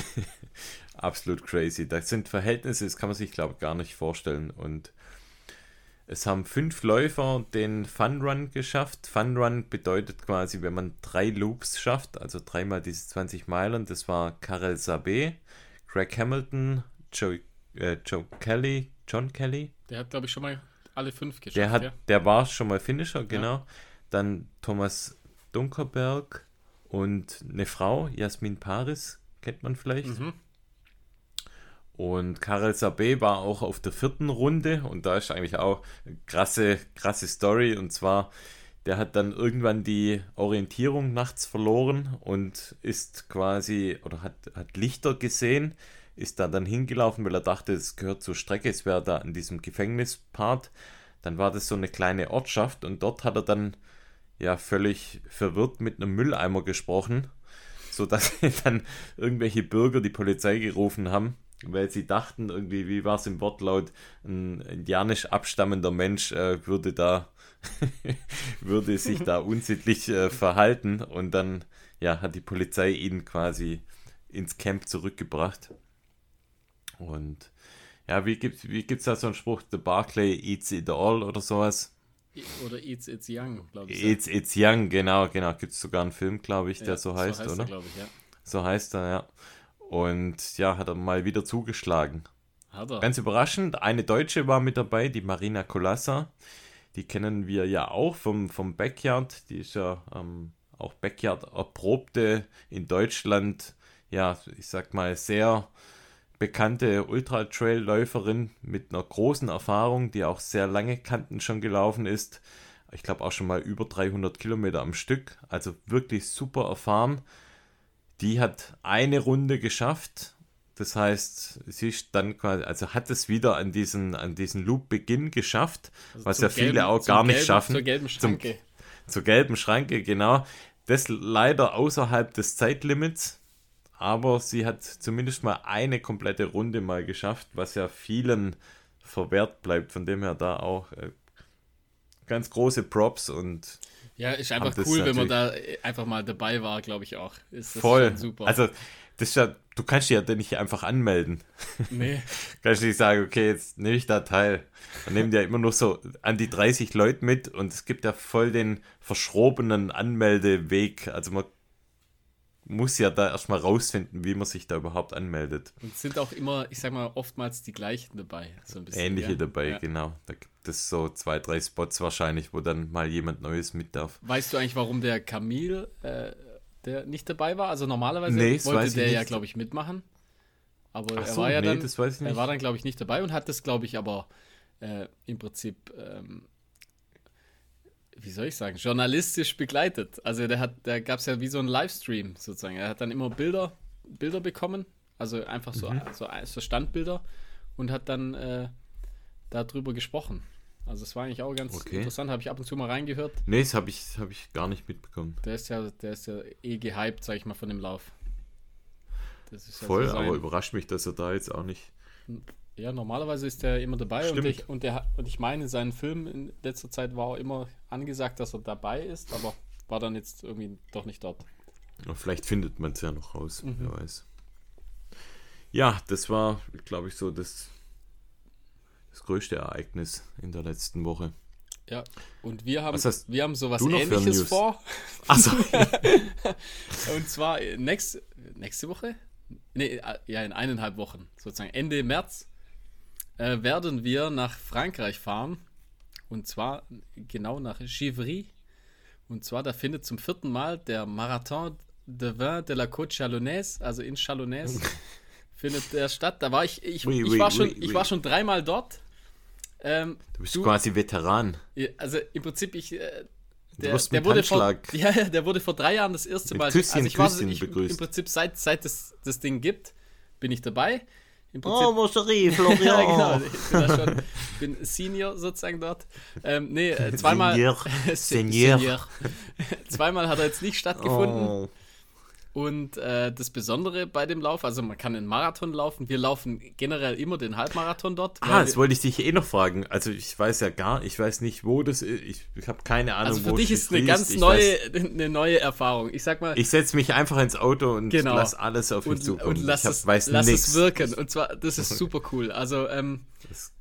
Absolut crazy. Das sind Verhältnisse, das kann man sich, glaube ich, gar nicht vorstellen. Und es haben fünf Läufer den Fun Run geschafft. Fun Run bedeutet quasi, wenn man drei Loops schafft, also dreimal diese 20 Meilen. Das war Karel Sabé, Greg Hamilton, Joe, äh, Joe Kelly, John Kelly. Der hat, glaube ich, schon mal alle fünf geschafft. Der, hat, ja. der war schon mal Finisher, genau. Ja. Dann Thomas Dunkerberg und eine Frau, Jasmin Paris, kennt man vielleicht. Mhm. Und Karel Sabé war auch auf der vierten Runde und da ist eigentlich auch eine krasse, krasse Story. Und zwar, der hat dann irgendwann die Orientierung nachts verloren und ist quasi oder hat, hat Lichter gesehen, ist da dann hingelaufen, weil er dachte, es gehört zur Strecke, es wäre da in diesem Gefängnispart. Dann war das so eine kleine Ortschaft und dort hat er dann ja völlig verwirrt mit einem Mülleimer gesprochen, sodass dann irgendwelche Bürger die Polizei gerufen haben weil sie dachten, irgendwie, wie war es im Wortlaut, ein indianisch abstammender Mensch äh, würde da würde sich da unsittlich äh, verhalten und dann ja, hat die Polizei ihn quasi ins Camp zurückgebracht. Und ja, wie gibt wie gibt's da so einen Spruch, The Barclay eats it all oder sowas? Oder Eats It's Young, glaube ich. Eats It's Young, genau, genau. Gibt es sogar einen Film, glaube ich, der ja, so heißt, so heißt oder? Er, ich, ja. So heißt er, ja. Und ja, hat er mal wieder zugeschlagen. Hat er. Ganz überraschend, eine Deutsche war mit dabei, die Marina Colassa. Die kennen wir ja auch vom, vom Backyard. Die ist ja ähm, auch Backyard erprobte in Deutschland, ja, ich sag mal, sehr bekannte Ultra-Trail-Läuferin mit einer großen Erfahrung, die auch sehr lange Kanten schon gelaufen ist. Ich glaube auch schon mal über 300 Kilometer am Stück. Also wirklich super erfahren. Die hat eine Runde geschafft. Das heißt, sie ist dann quasi, also hat es wieder an diesen, an diesen Loop-Beginn geschafft, also was ja viele gelben, auch gar nicht gelben, schaffen. Zur gelben Schranke. Zum, zur gelben Schranke, genau. Das leider außerhalb des Zeitlimits, aber sie hat zumindest mal eine komplette Runde mal geschafft, was ja vielen verwehrt bleibt. Von dem her da auch äh, ganz große Props und ja, ist einfach cool, wenn man da einfach mal dabei war, glaube ich auch. Ist das voll. super. Also, das ist ja, du kannst dich ja nicht einfach anmelden. Nee. kannst nicht sagen, okay, jetzt nehme ich da teil. Dann nehmen die ja immer nur so an die 30 Leute mit und es gibt ja voll den verschrobenen Anmeldeweg. Also man muss ja da erstmal rausfinden, wie man sich da überhaupt anmeldet. Und sind auch immer, ich sag mal, oftmals die gleichen dabei. So bisschen, Ähnliche ja? dabei, ja. genau. Da gibt es so zwei, drei Spots wahrscheinlich, wo dann mal jemand Neues mit darf. Weißt du eigentlich, warum der Kamil äh, der nicht dabei war? Also normalerweise nee, wollte der ja, glaube ich, mitmachen. Aber Ach er so, war ja nee, dann, er war dann, glaube ich, nicht dabei und hat das, glaube ich, aber äh, im Prinzip ähm, wie soll ich sagen, journalistisch begleitet. Also der hat, da gab es ja wie so einen Livestream sozusagen. Er hat dann immer Bilder, Bilder bekommen, also einfach so, mhm. so, so, Standbilder und hat dann äh, darüber gesprochen. Also es war eigentlich auch ganz okay. interessant, habe ich ab und zu mal reingehört. Nee, das habe ich, hab ich gar nicht mitbekommen. Der ist ja, der ist ja eh gehypt, sag ich mal, von dem Lauf. Voll, so aber überrascht mich, dass er da jetzt auch nicht ja, normalerweise ist er immer dabei und ich, und, der, und ich meine, sein Film in letzter Zeit war auch immer angesagt, dass er dabei ist, aber war dann jetzt irgendwie doch nicht dort. Ja, vielleicht findet man es ja noch raus, mhm. wer weiß. Ja, das war, glaube ich, so das, das größte Ereignis in der letzten Woche. Ja, und wir haben, wir haben sowas ähnliches vor. Achso. und zwar nächst, nächste Woche? Nee, äh, ja, in eineinhalb Wochen, sozusagen Ende März äh, werden wir nach Frankreich fahren. Und zwar genau nach Givry. Und zwar, da findet zum vierten Mal der Marathon de Vin de la Côte Chalonnaise, also in Chalonnaise, findet der statt. Da war ich, ich, oui, ich, oui, war, schon, oui, ich war schon dreimal dort. Ähm, du bist du, quasi Veteran. Also im Prinzip, ich. Äh, der, der wurde vor, ja, der wurde vor drei Jahren das erste Mal. Küsschen, also ich war, ich, Im Prinzip, seit, seit es das Ding gibt, bin ich dabei. Im Prinzip, oh, Moscherie, Florian. ja, genau. Ich bin, schon, bin Senior sozusagen dort. Ähm, nee, äh, zweimal. Senior. Senior. Senior. zweimal hat er jetzt nicht stattgefunden. Oh. Und äh, das Besondere bei dem Lauf, also man kann einen Marathon laufen. Wir laufen generell immer den Halbmarathon dort. Ah, das wollte ich dich eh noch fragen. Also ich weiß ja gar, ich weiß nicht, wo das ist. Ich, ich habe keine Ahnung, also für dich ist eine ganz neue, weiß, eine neue Erfahrung. Ich sag mal. Ich setze mich einfach ins Auto und genau. lass alles auf mich zukommen. Und lass, hab, es, weiß lass es wirken. Und zwar, das ist super cool. Also ähm,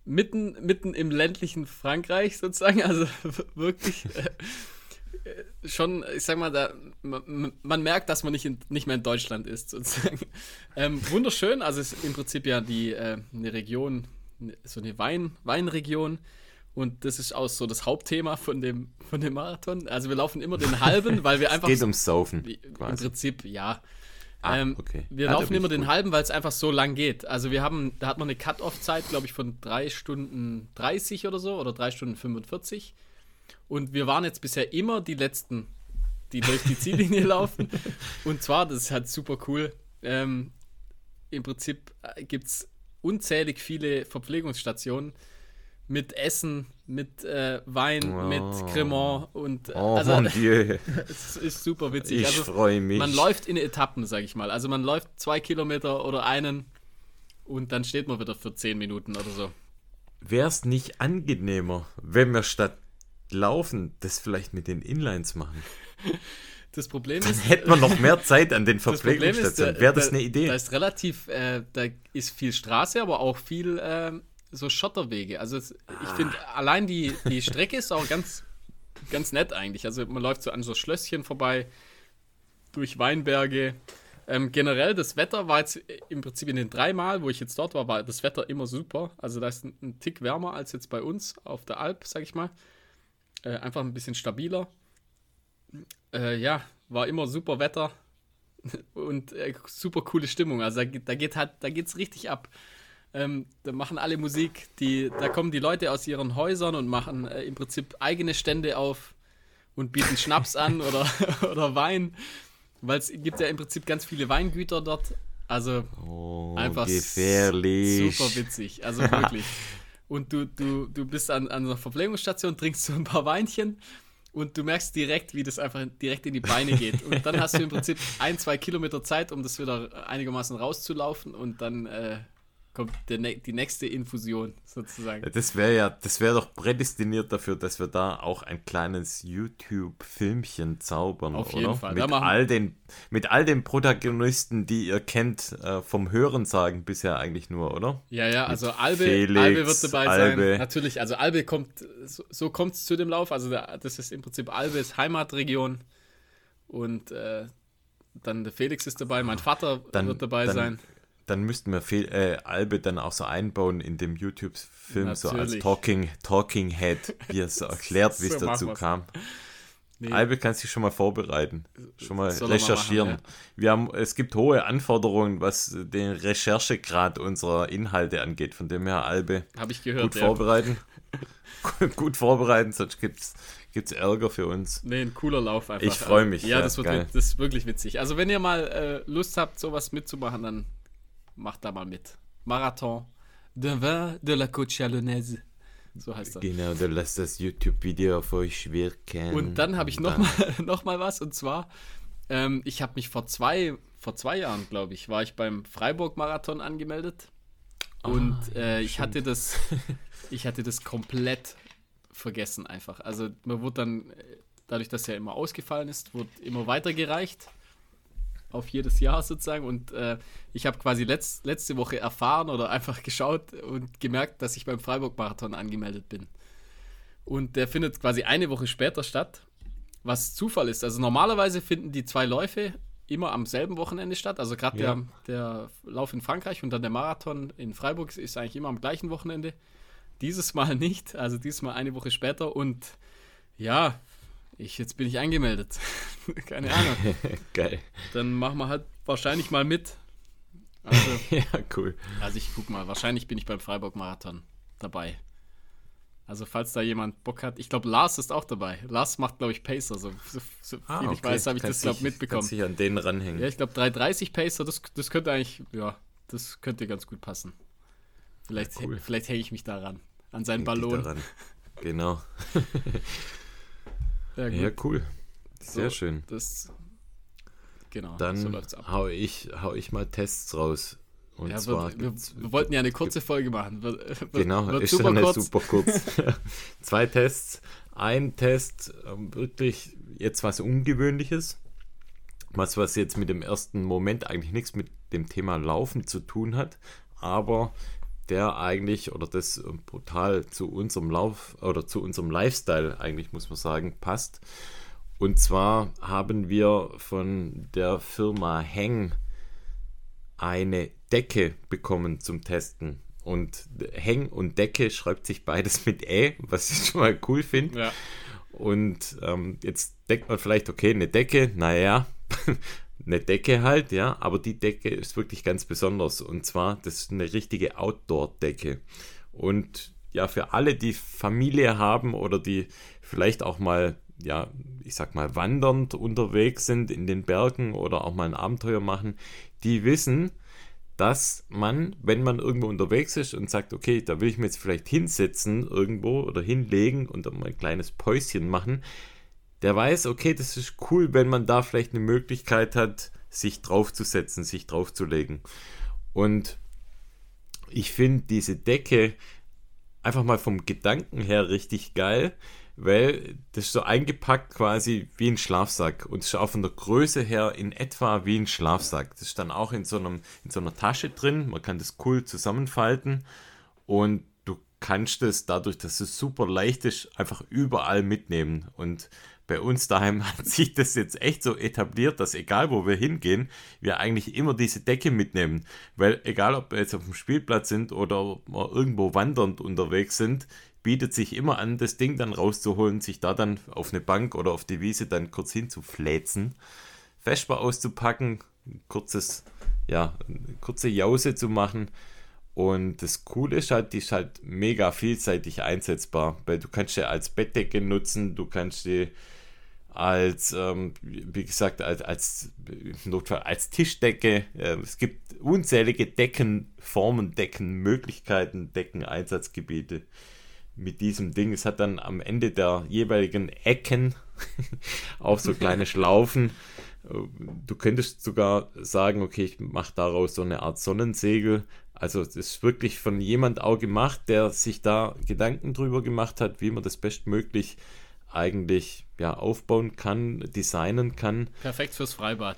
mitten, mitten im ländlichen Frankreich sozusagen. Also wirklich. Äh, schon, ich sag mal, da, man, man merkt, dass man nicht, in, nicht mehr in Deutschland ist, sozusagen. Ähm, wunderschön, also es ist im Prinzip ja die, äh, eine Region, so eine Wein, Weinregion. Und das ist auch so das Hauptthema von dem, von dem Marathon. Also wir laufen immer den halben, weil wir einfach. es geht ums Saufen. Quasi. Im Prinzip, ja. Ah, ähm, okay. Wir ja, laufen immer den halben, weil es einfach so lang geht. Also wir haben, da hat man eine Cut-Off-Zeit, glaube ich, von 3 Stunden 30 oder so oder 3 Stunden 45. Und wir waren jetzt bisher immer die Letzten, die durch die Ziellinie laufen. Und zwar, das ist halt super cool. Ähm, Im Prinzip äh, gibt es unzählig viele Verpflegungsstationen mit Essen, mit äh, Wein, oh. mit Cremant und oh, also es ist super witzig. Ich also, freue mich. Man läuft in Etappen, sag ich mal. Also man läuft zwei Kilometer oder einen und dann steht man wieder für zehn Minuten oder so. Wäre es nicht angenehmer, wenn wir statt Laufen das vielleicht mit den Inlines machen? Das Problem Dann ist. hätten wir noch mehr Zeit an den Verpflegungsstationen. Wäre das eine Idee? Da ist relativ, äh, da ist viel Straße, aber auch viel äh, so Schotterwege. Also es, ich finde, allein die, die Strecke ist auch ganz, ganz nett eigentlich. Also man läuft so an so Schlösschen vorbei, durch Weinberge. Ähm, generell, das Wetter war jetzt im Prinzip in den drei Mal, wo ich jetzt dort war, war das Wetter immer super. Also da ist ein, ein Tick wärmer als jetzt bei uns auf der Alp, sag ich mal. Äh, einfach ein bisschen stabiler. Äh, ja, war immer super Wetter und äh, super coole Stimmung. Also da, da geht halt, da geht's richtig ab. Ähm, da machen alle Musik, die, da kommen die Leute aus ihren Häusern und machen äh, im Prinzip eigene Stände auf und bieten Schnaps an oder, oder Wein. Weil es gibt ja im Prinzip ganz viele Weingüter dort. Also oh, einfach gefährlich. super witzig. Also wirklich. Und du, du, du bist an, an einer Verpflegungsstation, trinkst so ein paar Weinchen und du merkst direkt, wie das einfach direkt in die Beine geht. Und dann hast du im Prinzip ein, zwei Kilometer Zeit, um das wieder einigermaßen rauszulaufen und dann äh, kommt der, die nächste Infusion sozusagen. Das wäre ja, das wäre doch prädestiniert dafür, dass wir da auch ein kleines YouTube-Filmchen zaubern, Auf oder? jeden Fall. Mit all, den, mit all den Protagonisten, die ihr kennt, äh, vom Hörensagen bisher eigentlich nur, oder? Ja, ja, mit also Albe, Felix, Albe wird dabei Albe. sein. Natürlich, also Albe kommt, so, so kommt es zu dem Lauf. Also das ist im Prinzip Albes Heimatregion und äh, dann der Felix ist dabei, mein Vater dann, wird dabei dann, sein dann müssten wir Fe äh, Albe dann auch so einbauen in dem YouTube-Film, so als. Talking, Talking Head, wie er so erklärt, wie es So dazu kam. Nee. Albe kannst dich schon mal vorbereiten, schon mal Soll er mal recherchieren. machen, Wir haben, es gibt hohe Anforderungen, was den Recherchegrad unserer Inhalte angeht. Von dem her, Albe, ich gehört. gut ja. vorbereiten. gut vorbereiten, sonst gibt's gibt's Ärger für uns. Nee, ein cooler Lauf einfach. Ich freu mich, Ja, ja, das, wird, das ist wirklich witzig. Also, wenn ihr mal äh, Lust habt, sowas mitzumachen, dann macht da mal mit. Marathon de vin de la Côte Chalonnaise. So heißt das. Genau, dann lasst das YouTube-Video auf euch wirken. Und dann habe ich noch Dann- mal, noch mal was. Und zwar, ähm, ich habe mich vor zwei, vor zwei Jahren, glaube ich, war ich beim Freiburg-Marathon angemeldet. Und Ah, äh, ich hatte das, ich hatte das komplett vergessen einfach. Also mir wurde dann, äh, dadurch, dass er immer ausgefallen ist, wurde immer weitergereicht auf jedes Jahr sozusagen. Und äh, ich habe quasi letzt, letzte Woche erfahren oder einfach geschaut und gemerkt, dass ich beim Freiburg-Marathon angemeldet bin. Und der findet quasi eine Woche später statt, was Zufall ist. Also normalerweise finden die zwei Läufe immer am selben Wochenende statt. Also gerade Ja. der, der Lauf in Frankreich und dann der Marathon in Freiburg ist eigentlich immer am gleichen Wochenende. Dieses Mal nicht, also dieses Mal eine Woche später. Und ja, ich, jetzt bin ich angemeldet. Keine Ahnung. Geil. Dann machen wir halt wahrscheinlich mal mit. Also, Ja, cool. also ich guck mal, wahrscheinlich bin ich beim Freiburg-Marathon dabei. Also falls da jemand Bock hat, ich glaube Lars ist auch dabei. Lars macht, glaube ich, Pacer, so, so, so viel ich weiß, habe ich das, glaube dich- mitbekommen. Kannst dich an den ranhängen. Ja, ich glaube 330 Pacer, das, das könnte eigentlich, ja, das könnte ganz gut passen. Vielleicht, Ja, cool. vielleicht hänge ich mich daran, an seinen Häng Ballon. Genau. Ja. Ja, cool. Sehr So, schön. Das, genau, so Dann läuft's ab. hau ich, hau ich mal Tests raus. Und Ja, zwar wir, wir, wir wollten ja eine kurze Folge machen. Wird, Genau, wird ist super kurz. super kurz. Zwei Tests. Ein Test, ähm, wirklich jetzt was Ungewöhnliches. Was, was jetzt mit dem ersten Moment eigentlich nichts mit dem Thema Laufen zu tun hat, aber der eigentlich oder das ähm, brutal zu unserem Lauf oder zu unserem Lifestyle eigentlich, muss man sagen, passt. Und zwar haben wir von der Firma Heng eine Decke bekommen zum Testen. Und Häng und Decke schreibt sich beides mit Ä, was ich schon mal cool finde. Ja. Und ähm, jetzt denkt man vielleicht, okay, eine Decke, naja, eine Decke halt, ja, aber die Decke ist wirklich ganz besonders. Und zwar, das ist eine richtige Outdoor-Decke. Und ja, für alle, die Familie haben oder die vielleicht auch mal, ja, ich sag mal, wandernd unterwegs sind in den Bergen oder auch mal ein Abenteuer machen, die wissen, dass man, wenn man irgendwo unterwegs ist und sagt, okay, da will ich mir jetzt vielleicht hinsetzen irgendwo oder hinlegen und ein kleines Päuschen machen, der weiß, okay, das ist cool, wenn man da vielleicht eine Möglichkeit hat, sich draufzusetzen, sich draufzulegen. Und ich finde diese Decke einfach mal vom Gedanken her richtig geil, weil das ist so eingepackt quasi wie ein Schlafsack und ist auch von der Größe her in etwa wie ein Schlafsack. Das ist dann auch in so, einem, in so einer Tasche drin, man kann das cool zusammenfalten und du kannst es dadurch, dass es super leicht ist, einfach überall mitnehmen und bei uns daheim hat sich das jetzt echt so etabliert, dass egal wo wir hingehen, wir eigentlich immer diese Decke mitnehmen. Weil egal ob wir jetzt auf dem Spielplatz sind oder irgendwo wandernd unterwegs sind, bietet sich immer an, das Ding dann rauszuholen, sich da dann auf eine Bank oder auf die Wiese dann kurz hinzufläzen, Vesper auszupacken, kurzes, ja, kurze Jause zu machen. Und das Coole ist halt, die ist halt mega vielseitig einsetzbar, weil du kannst sie als Bettdecke nutzen, du kannst sie als, ähm, wie gesagt, als, als Notfall, als Tischdecke. Äh, es gibt unzählige Deckenformen, Deckenmöglichkeiten, Deckeneinsatzgebiete mit diesem Ding. Es hat dann am Ende der jeweiligen Ecken auch so kleine Schlaufen. Du könntest sogar sagen, okay, ich mache daraus so eine Art Sonnensegel. Also es ist wirklich von jemand auch gemacht, der sich da Gedanken drüber gemacht hat, wie man das bestmöglich eigentlich ja, aufbauen kann, designen kann. Perfekt fürs Freibad.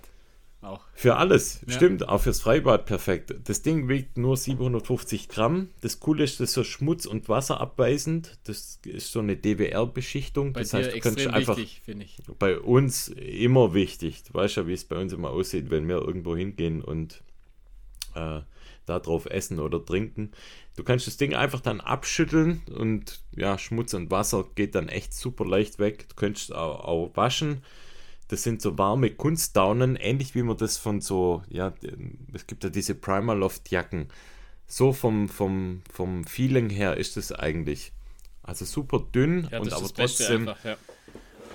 Auch. Für alles, ja. stimmt, auch fürs Freibad perfekt. Das Ding wiegt nur 750 Gramm. Das Coole ist, das ist so schmutz- und wasserabweisend. Das ist so eine DWR-Beschichtung. Das heißt, du kannst einfach wichtig, ich. Bei uns immer wichtig. Du weißt ja, wie es bei uns immer aussieht, wenn wir irgendwo hingehen und äh, da drauf essen oder trinken. Du kannst das Ding einfach dann abschütteln und ja, Schmutz und Wasser geht dann echt super leicht weg. Du könntest auch, auch waschen. Das sind so warme Kunstdaunen, ähnlich wie man das von so, ja, es gibt ja diese Primaloft-Jacken. So vom, vom, vom Feeling her ist es eigentlich. Also super dünn ja, und aber trotzdem. Einfach, ja.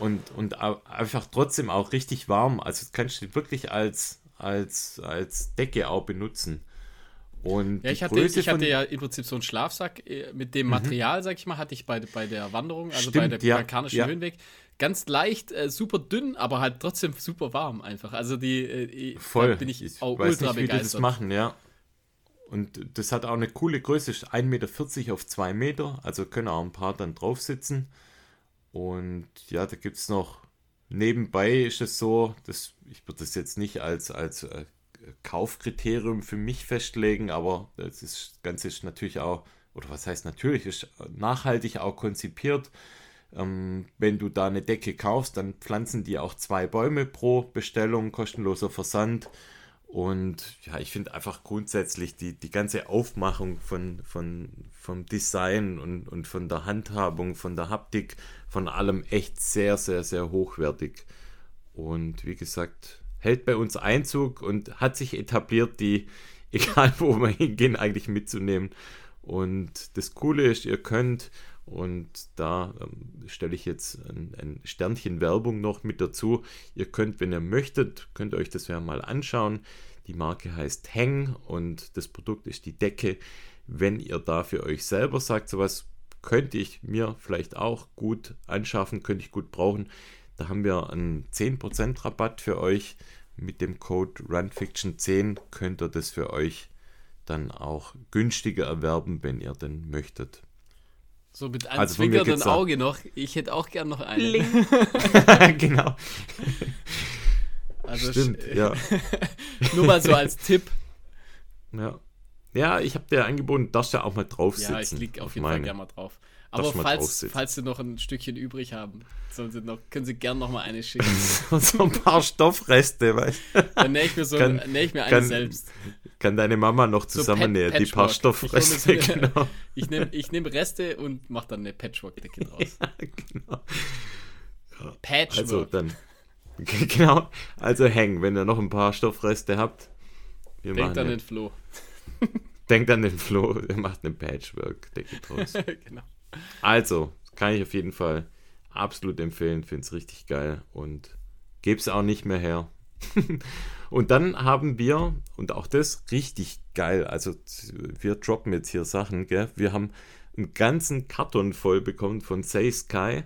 Und, und einfach trotzdem auch richtig warm. Also kannst du wirklich als, als, als Decke auch benutzen. Und ja, ich hatte, ich hatte ja im Prinzip so einen Schlafsack äh, mit dem mhm. Material, mhm. sag ich mal, hatte ich bei, bei der Wanderung, also Stimmt, bei der ja, balkanischen ja. Höhenweg. Ganz leicht, äh, super dünn, aber halt trotzdem super warm einfach. Also die äh, Voll. bin ich, ich auch weiß ultra nicht, wie begeistert. Die das machen, ja. Und das hat auch eine coole Größe, 1,40 Meter auf 2 Meter, also können auch ein paar dann drauf sitzen. Und ja, da gibt es noch, nebenbei ist es so, dass ich würde das jetzt nicht als, als äh, Kaufkriterium für mich festlegen, aber das, ist, das Ganze ist natürlich auch, oder was heißt natürlich, ist nachhaltig auch konzipiert. Ähm, wenn du da eine Decke kaufst, dann pflanzen die auch zwei Bäume pro Bestellung, kostenloser Versand. Und ja, ich finde einfach grundsätzlich die, die ganze Aufmachung von, von, vom Design und, und von der Handhabung, von der Haptik, von allem echt sehr, sehr, sehr hochwertig. Und wie gesagt, hält bei uns Einzug und hat sich etabliert, die, egal wo wir hingehen, eigentlich mitzunehmen. Und das Coole ist, ihr könnt, und da ähm, stelle ich jetzt ein, ein, Sternchen Werbung noch mit dazu, ihr könnt, wenn ihr möchtet, könnt euch das ja mal anschauen. Die Marke heißt Hang und das Produkt ist die Decke. Wenn ihr da für euch selber sagt, sowas könnte ich mir vielleicht auch gut anschaffen, könnte ich gut brauchen, da haben wir einen 10% Rabatt für euch. Mit dem Code RunFiction10 könnt ihr das für euch dann auch günstiger erwerben, wenn ihr denn möchtet. So mit einem also zwinkernden Auge noch. Ich hätte auch gern noch einen. genau. Also Stimmt, ja. Nur mal so als Tipp. Ja. Ja, ich habe dir angeboten, darfst ja auch mal drauf sitzen. Ja, ich liege auf jeden meine. Fall gerne mal drauf. Aber falls, falls Sie noch ein Stückchen übrig haben, Sie noch, können Sie gerne noch mal eine schicken. so ein paar Stoffreste, weißt Dann nähe ich mir, so, kann, nähe ich mir eine kann, selbst. kann deine Mama noch zusammennähen, so die paar Stoffreste. Ich, so genau. ich nehme ich nehm Reste und mache dann eine Patchwork-Decke draus. ja, genau. Patchwork. Also dann, genau, also hängen, wenn ihr noch ein paar Stoffreste habt. Wir Denkt an den Flo. Denkt an den Flo, er macht eine Patchwork-Decke draus. genau. Also, kann ich auf jeden Fall absolut empfehlen, finde es richtig geil und gebe es auch nicht mehr her. und dann haben wir, und auch das richtig geil, also wir droppen jetzt hier Sachen, gell? wir haben einen ganzen Karton voll bekommen von Say Sky.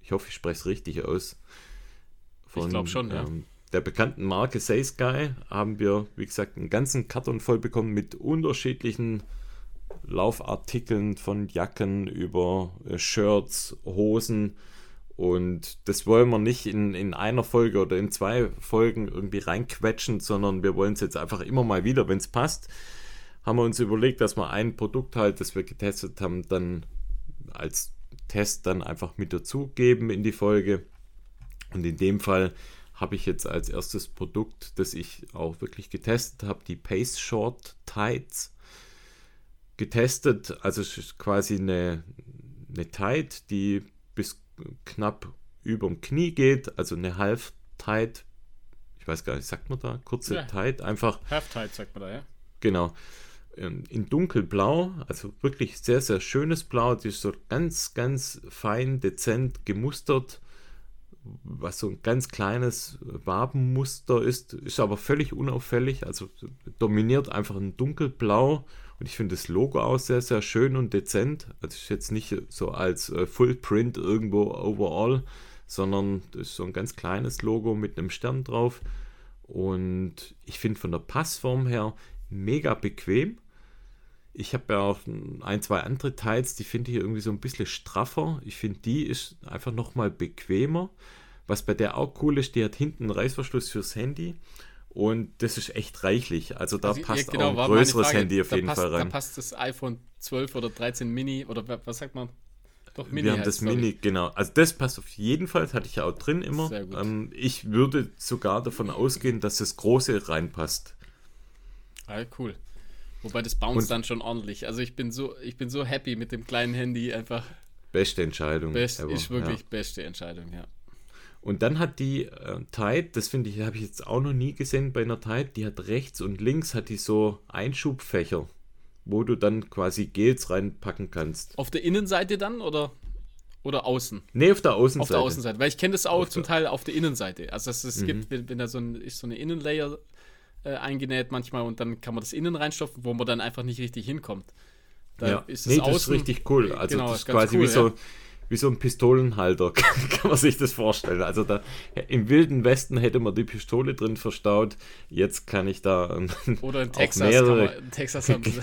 Ich hoffe, ich spreche es richtig aus. Von, ich glaube schon, ja. Ähm, der bekannten Marke Say Sky haben wir, wie gesagt, einen ganzen Karton voll bekommen mit unterschiedlichen Laufartikeln von Jacken über äh, Shirts, Hosen. Und das wollen wir nicht in, in einer Folge oder in zwei Folgen irgendwie reinquetschen, sondern wir wollen es jetzt einfach immer mal wieder, wenn es passt, haben wir uns überlegt, dass wir ein Produkt halt, das wir getestet haben, dann als Test dann einfach mit dazugeben in die Folge. Und in dem Fall habe ich jetzt als erstes Produkt, das ich auch wirklich getestet habe, die Pace Short Tights getestet. Also es ist quasi eine, eine Tight, die bis knapp über dem Knie geht, also eine Half Tight. Ich weiß gar nicht, sagt man da? Kurze ja. Tight, einfach. Half Tight sagt man da, ja. Genau. Ähm, in dunkelblau, also wirklich sehr, sehr schönes Blau. Die ist so ganz, ganz fein, dezent gemustert was so ein ganz kleines Wabenmuster ist, ist aber völlig unauffällig, also dominiert einfach ein dunkelblau und ich finde das Logo auch sehr, sehr schön und dezent. Also ist jetzt nicht so als äh, Fullprint irgendwo overall, sondern das ist so ein ganz kleines Logo mit einem Stern drauf und ich finde von der Passform her mega bequem. Ich habe ja auch ein, zwei andere Teils, die finde ich irgendwie so ein bisschen straffer. Ich finde, die ist einfach nochmal bequemer. Was bei der auch cool ist, die hat hinten einen Reißverschluss fürs Handy. Und das ist echt reichlich. Also da also, passt ja, genau, auch ein größeres Handy auf jeden passt, Fall rein. Da passt das iPhone 12 oder 13 Mini oder was sagt man? Doch, Mini. Wir haben das sorry. Mini, genau. Also das passt auf jeden Fall, das hatte ich ja auch drin immer. Ähm, ich würde sogar davon ausgehen, dass das große reinpasst. Ah, cool. Wobei das bounce dann schon ordentlich. Also ich bin so, ich bin so happy mit dem kleinen Handy einfach. Beste Entscheidung. Best, ever, ist wirklich ja. beste Entscheidung, ja. Und dann hat die äh, Tide, das finde ich, habe ich jetzt auch noch nie gesehen bei einer Tide, die hat rechts und links hat die so Einschubfächer, wo du dann quasi Gels reinpacken kannst. Auf der Innenseite dann oder, oder außen? Nee, auf der Außenseite. Auf der Außenseite, weil ich kenne das auch auf zum Teil auf der Innenseite. Also es, mhm. gibt, wenn, wenn da so ein, ist so eine Innenlayer äh, eingenäht manchmal und dann kann man das innen reinstopfen, wo man dann einfach nicht richtig hinkommt. Da ja. ist es nee, das ist richtig cool. Also genau, das ist quasi cool, wie, so, ja. Wie so ein Pistolenhalter, kann man sich das vorstellen. Also da im wilden Westen hätte man die Pistole drin verstaut. Jetzt kann ich da oder in Texas, mehrere, man, in Texas haben sie.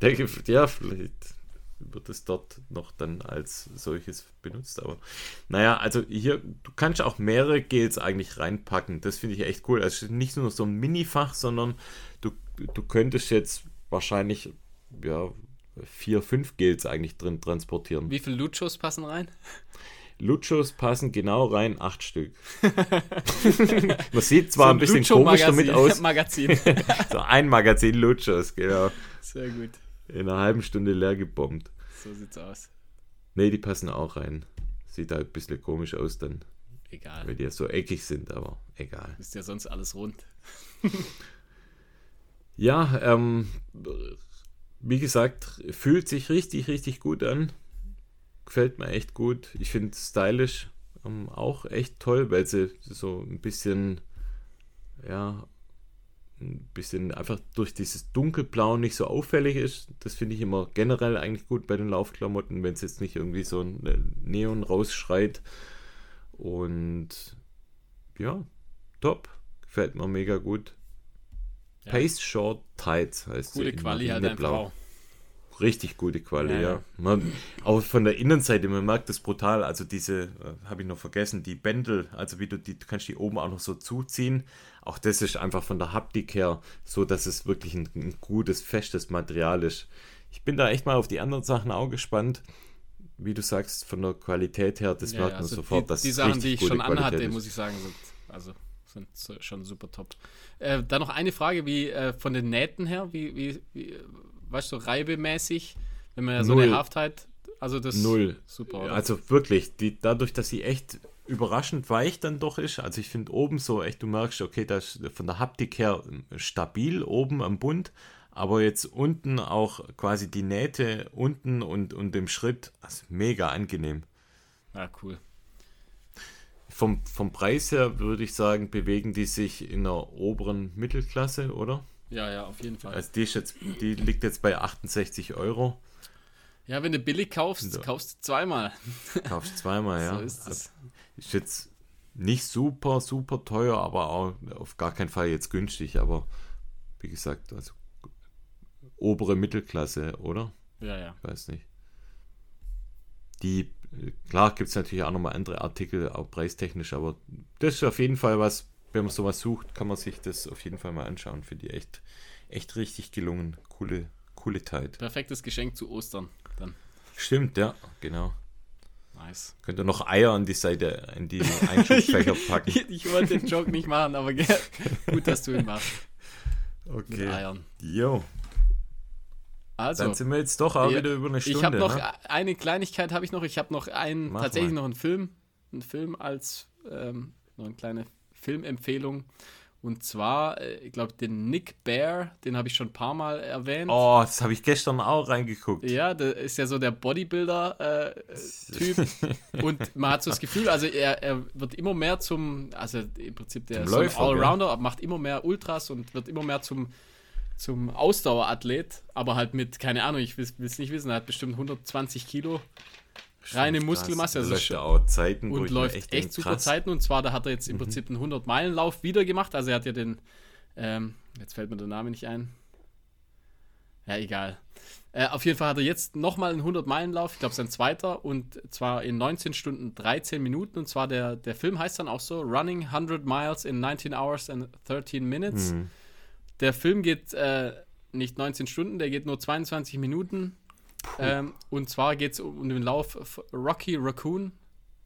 ja, vielleicht wird es dort noch dann als solches benutzt. Aber naja, also hier, du kannst auch mehrere Gels eigentlich reinpacken. Das finde ich echt cool. Also nicht nur so ein Mini-Fach, sondern du, du könntest jetzt wahrscheinlich ja, vier, fünf Gels eigentlich drin transportieren. Wie viele Luchos passen rein? Luchos passen genau rein, acht Stück. Man sieht zwar so ein, ein bisschen komisch damit aus. Magazin. so ein Magazin Luchos, genau. Sehr gut. In einer halben Stunde leer gebombt. So sieht's aus. Nee, die passen auch rein. Sieht halt ein bisschen komisch aus dann. Egal. Weil die ja so eckig sind, aber egal. Ist ja sonst alles rund. ja, ähm, wie gesagt, fühlt sich richtig, richtig gut an. Gefällt mir echt gut. Ich finde stylisch ähm, auch echt toll, weil sie so ein bisschen, ja, ein bisschen einfach durch dieses dunkelblau nicht so auffällig ist. Das finde ich immer generell eigentlich gut bei den Laufklamotten, wenn es jetzt nicht irgendwie so ein Neon rausschreit. Und ja, top. Gefällt mir mega gut. Ja. Pace Short Tights heißt Gute sie. Quali einfach blau. Richtig gute Quali, ja. ja. Man, auch von der Innenseite, man merkt das brutal. Also diese, äh, habe ich noch vergessen, die Bändel, also wie du die, du kannst die oben auch noch so zuziehen. Auch das ist einfach von der Haptik her so, dass es wirklich ein, ein gutes, festes Material ist. Ich bin da echt mal auf die anderen Sachen auch gespannt. Wie du sagst, von der Qualität her, das ja, merkt man also sofort. Die, die Sachen, die ich schon Qualität anhatte, ist. muss ich sagen, sind, also Schon, schon super top. Äh, dann noch eine Frage, wie äh, von den Nähten her, wie, wie, wie weißt du, reibemäßig, wenn man ja so Null. eine Haftheit, also das Null. super, oder? Also wirklich, die, dadurch, dass sie echt überraschend weich dann doch ist. Also ich finde oben so echt, du merkst, okay, das ist von der Haptik her stabil oben am Bund, aber jetzt unten auch quasi die Nähte unten und, und im Schritt, also mega angenehm. ja, cool. Vom, vom Preis her würde ich sagen, bewegen die sich in der oberen Mittelklasse, oder? Ja, ja, auf jeden Fall. Also die, jetzt, die liegt jetzt bei 68 Euro. ja, wenn du billig kaufst, So. kaufst du zweimal. Kaufst zweimal, ja. So ist es. Also, ist jetzt nicht super, super teuer, aber auch auf gar keinen Fall jetzt günstig. Aber wie gesagt, also obere Mittelklasse, oder? Ja, ja. Ich weiß nicht. Die, klar gibt es natürlich auch nochmal andere Artikel, auch preistechnisch, aber das ist auf jeden Fall was, wenn man sowas sucht, kann man sich das auf jeden Fall mal anschauen. Für die echt, echt richtig gelungen. Coole, coole Zeit. Perfektes Geschenk zu Ostern. Dann. Stimmt, ja, genau. Nice. Könnt ihr noch Eier an die Seite, in die Einschubfächer packen. Ich wollte den Joke nicht machen, aber gut, dass du ihn machst. Mit Okay. Eiern. Jo, Also, dann sind wir jetzt doch auch Ja, wieder über eine Stunde. ich habe noch ne? eine Kleinigkeit habe ich noch. Ich habe noch einen Mach tatsächlich mal. noch einen Film, einen Film als ähm, noch eine kleine Filmempfehlung. Und zwar, äh, ich glaube, den Nick Bear, den habe ich schon ein paar Mal erwähnt. Oh, das habe ich gestern auch reingeguckt. Ja, der ist ja so der Bodybuilder-Typ. und man hat so das Gefühl, also er, er wird immer mehr zum, also im Prinzip der Zum so Läufer, Allrounder, aber macht immer mehr Ultras und wird immer mehr zum, zum Ausdauerathlet, aber halt mit, keine Ahnung, ich will es nicht wissen, er hat bestimmt 120 Kilo reine Krass. Muskelmasse. Also Läuft auch Zeiten, und läuft echt, denk, super krass. Mhm. Zeiten. Und zwar, da hat er jetzt im Prinzip einen 100-Meilen-Lauf wieder gemacht. Also er hat ja den, ähm, jetzt fällt mir der Name nicht ein. Ja, egal. Äh, auf jeden Fall hat er jetzt nochmal einen 100-Meilen-Lauf, ich glaube sein zweiter, und zwar in 19 Stunden 13 Minuten. Und zwar der, der Film heißt dann auch so, Running 100 Miles in 19 Hours and 13 Minutes. Mhm. Der Film geht äh, nicht 19 Stunden, der geht nur 22 Minuten. Ähm, und zwar geht es um den Lauf Rocky Raccoon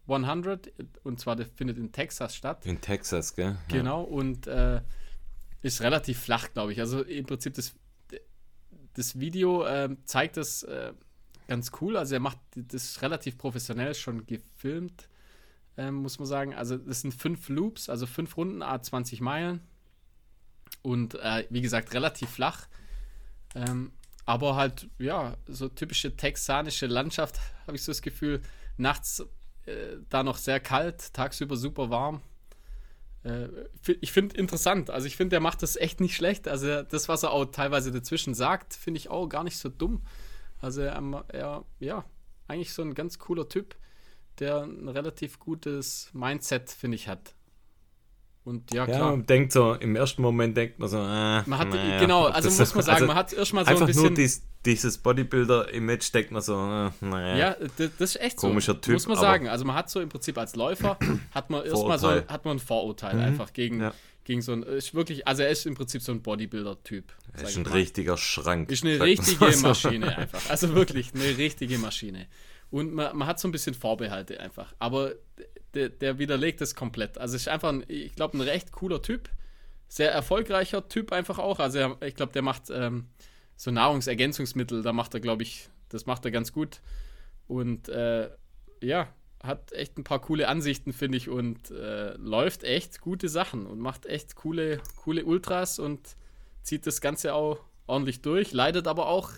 100. Und zwar der findet in Texas statt. In Texas, gell? Ja. Genau. Und äh, ist relativ flach, glaube ich. Also im Prinzip das, das Video ähm, zeigt das äh, ganz cool. Also er macht das relativ professionell schon gefilmt, ähm, muss man sagen. Also das sind fünf Loops, also fünf Runden, a 20 Meilen. Und äh, wie gesagt, relativ flach. Ähm, aber halt, ja, so typische texanische Landschaft, habe ich so das Gefühl. Nachts äh, da noch sehr kalt, tagsüber super warm. Äh, ich finde interessant. Also ich finde, der macht das echt nicht schlecht. Also das, was er auch teilweise dazwischen sagt, finde ich auch gar nicht so dumm. Also er, er, ja, eigentlich so ein ganz cooler Typ, der ein relativ gutes Mindset, finde ich, hat. Und ja, Ja, klar. man denkt so, im ersten Moment denkt man so, äh, Man hat, naja, genau, also muss man sagen, also man hat erstmal so ein bisschen. nur dies, dieses Bodybuilder-Image denkt man so, äh, naja. Ja, das, das ist echt Komischer so. Typ, Muss man sagen. Also man hat so im Prinzip als Läufer hat man erstmal so hat man ein Vorurteil einfach gegen, Ja. gegen so ein ist wirklich, also er ist im Prinzip so ein Bodybuilder-Typ. Sag ist ein mal. richtiger Schrank. Ist eine richtige. Maschine einfach. Also wirklich eine richtige Maschine. Und man, man hat so ein bisschen Vorbehalte einfach. Aber der, der widerlegt das komplett. Also ist einfach, ein, ich glaube, ein recht cooler Typ. Sehr erfolgreicher Typ einfach auch. Also er, ich glaube, der macht ähm, so Nahrungsergänzungsmittel. Da macht er, glaube ich, das macht er ganz gut. Und äh, ja, hat echt ein paar coole Ansichten, finde ich. Und äh, läuft echt gute Sachen und macht echt coole, coole Ultras und zieht das Ganze auch ordentlich durch, leidet aber auch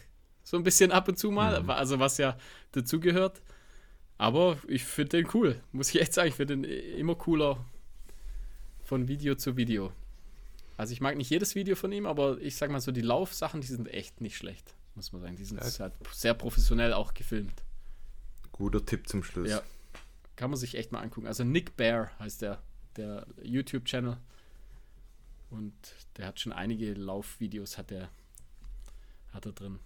so ein bisschen ab und zu mal, also was ja dazugehört. Aber ich finde den cool, muss ich echt sagen. Ich finde den immer cooler von Video zu Video. Also ich mag nicht jedes Video von ihm, aber ich sag mal so, die Laufsachen, die sind echt nicht schlecht, muss man sagen. Die sind halt sehr professionell auch gefilmt. Guter Tipp zum Schluss. Ja. Kann man sich echt mal angucken. Also Nick Bear heißt der, der YouTube-Channel. Und der hat schon einige Laufvideos, hat er, hat er drin.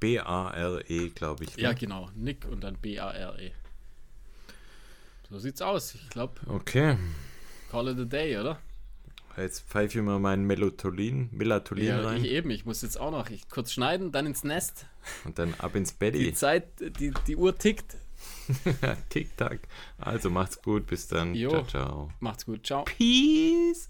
B-A-R-E, glaube ich. ne? Ja, genau. Nick und dann B-A-R-E. So sieht's aus. Ich glaube, Okay. call it a day, oder? Jetzt pfeife ich mal mein Melatonin, Melatonin Ja, rein ich eben. Ich muss jetzt auch noch ich, kurz schneiden, dann ins Nest. und dann ab ins Die Bett. Zeit, die, die Uhr tickt. Tick-Tack. Also macht's gut, bis dann. Jo. Ciao, ciao. Macht's gut. Ciao. Peace.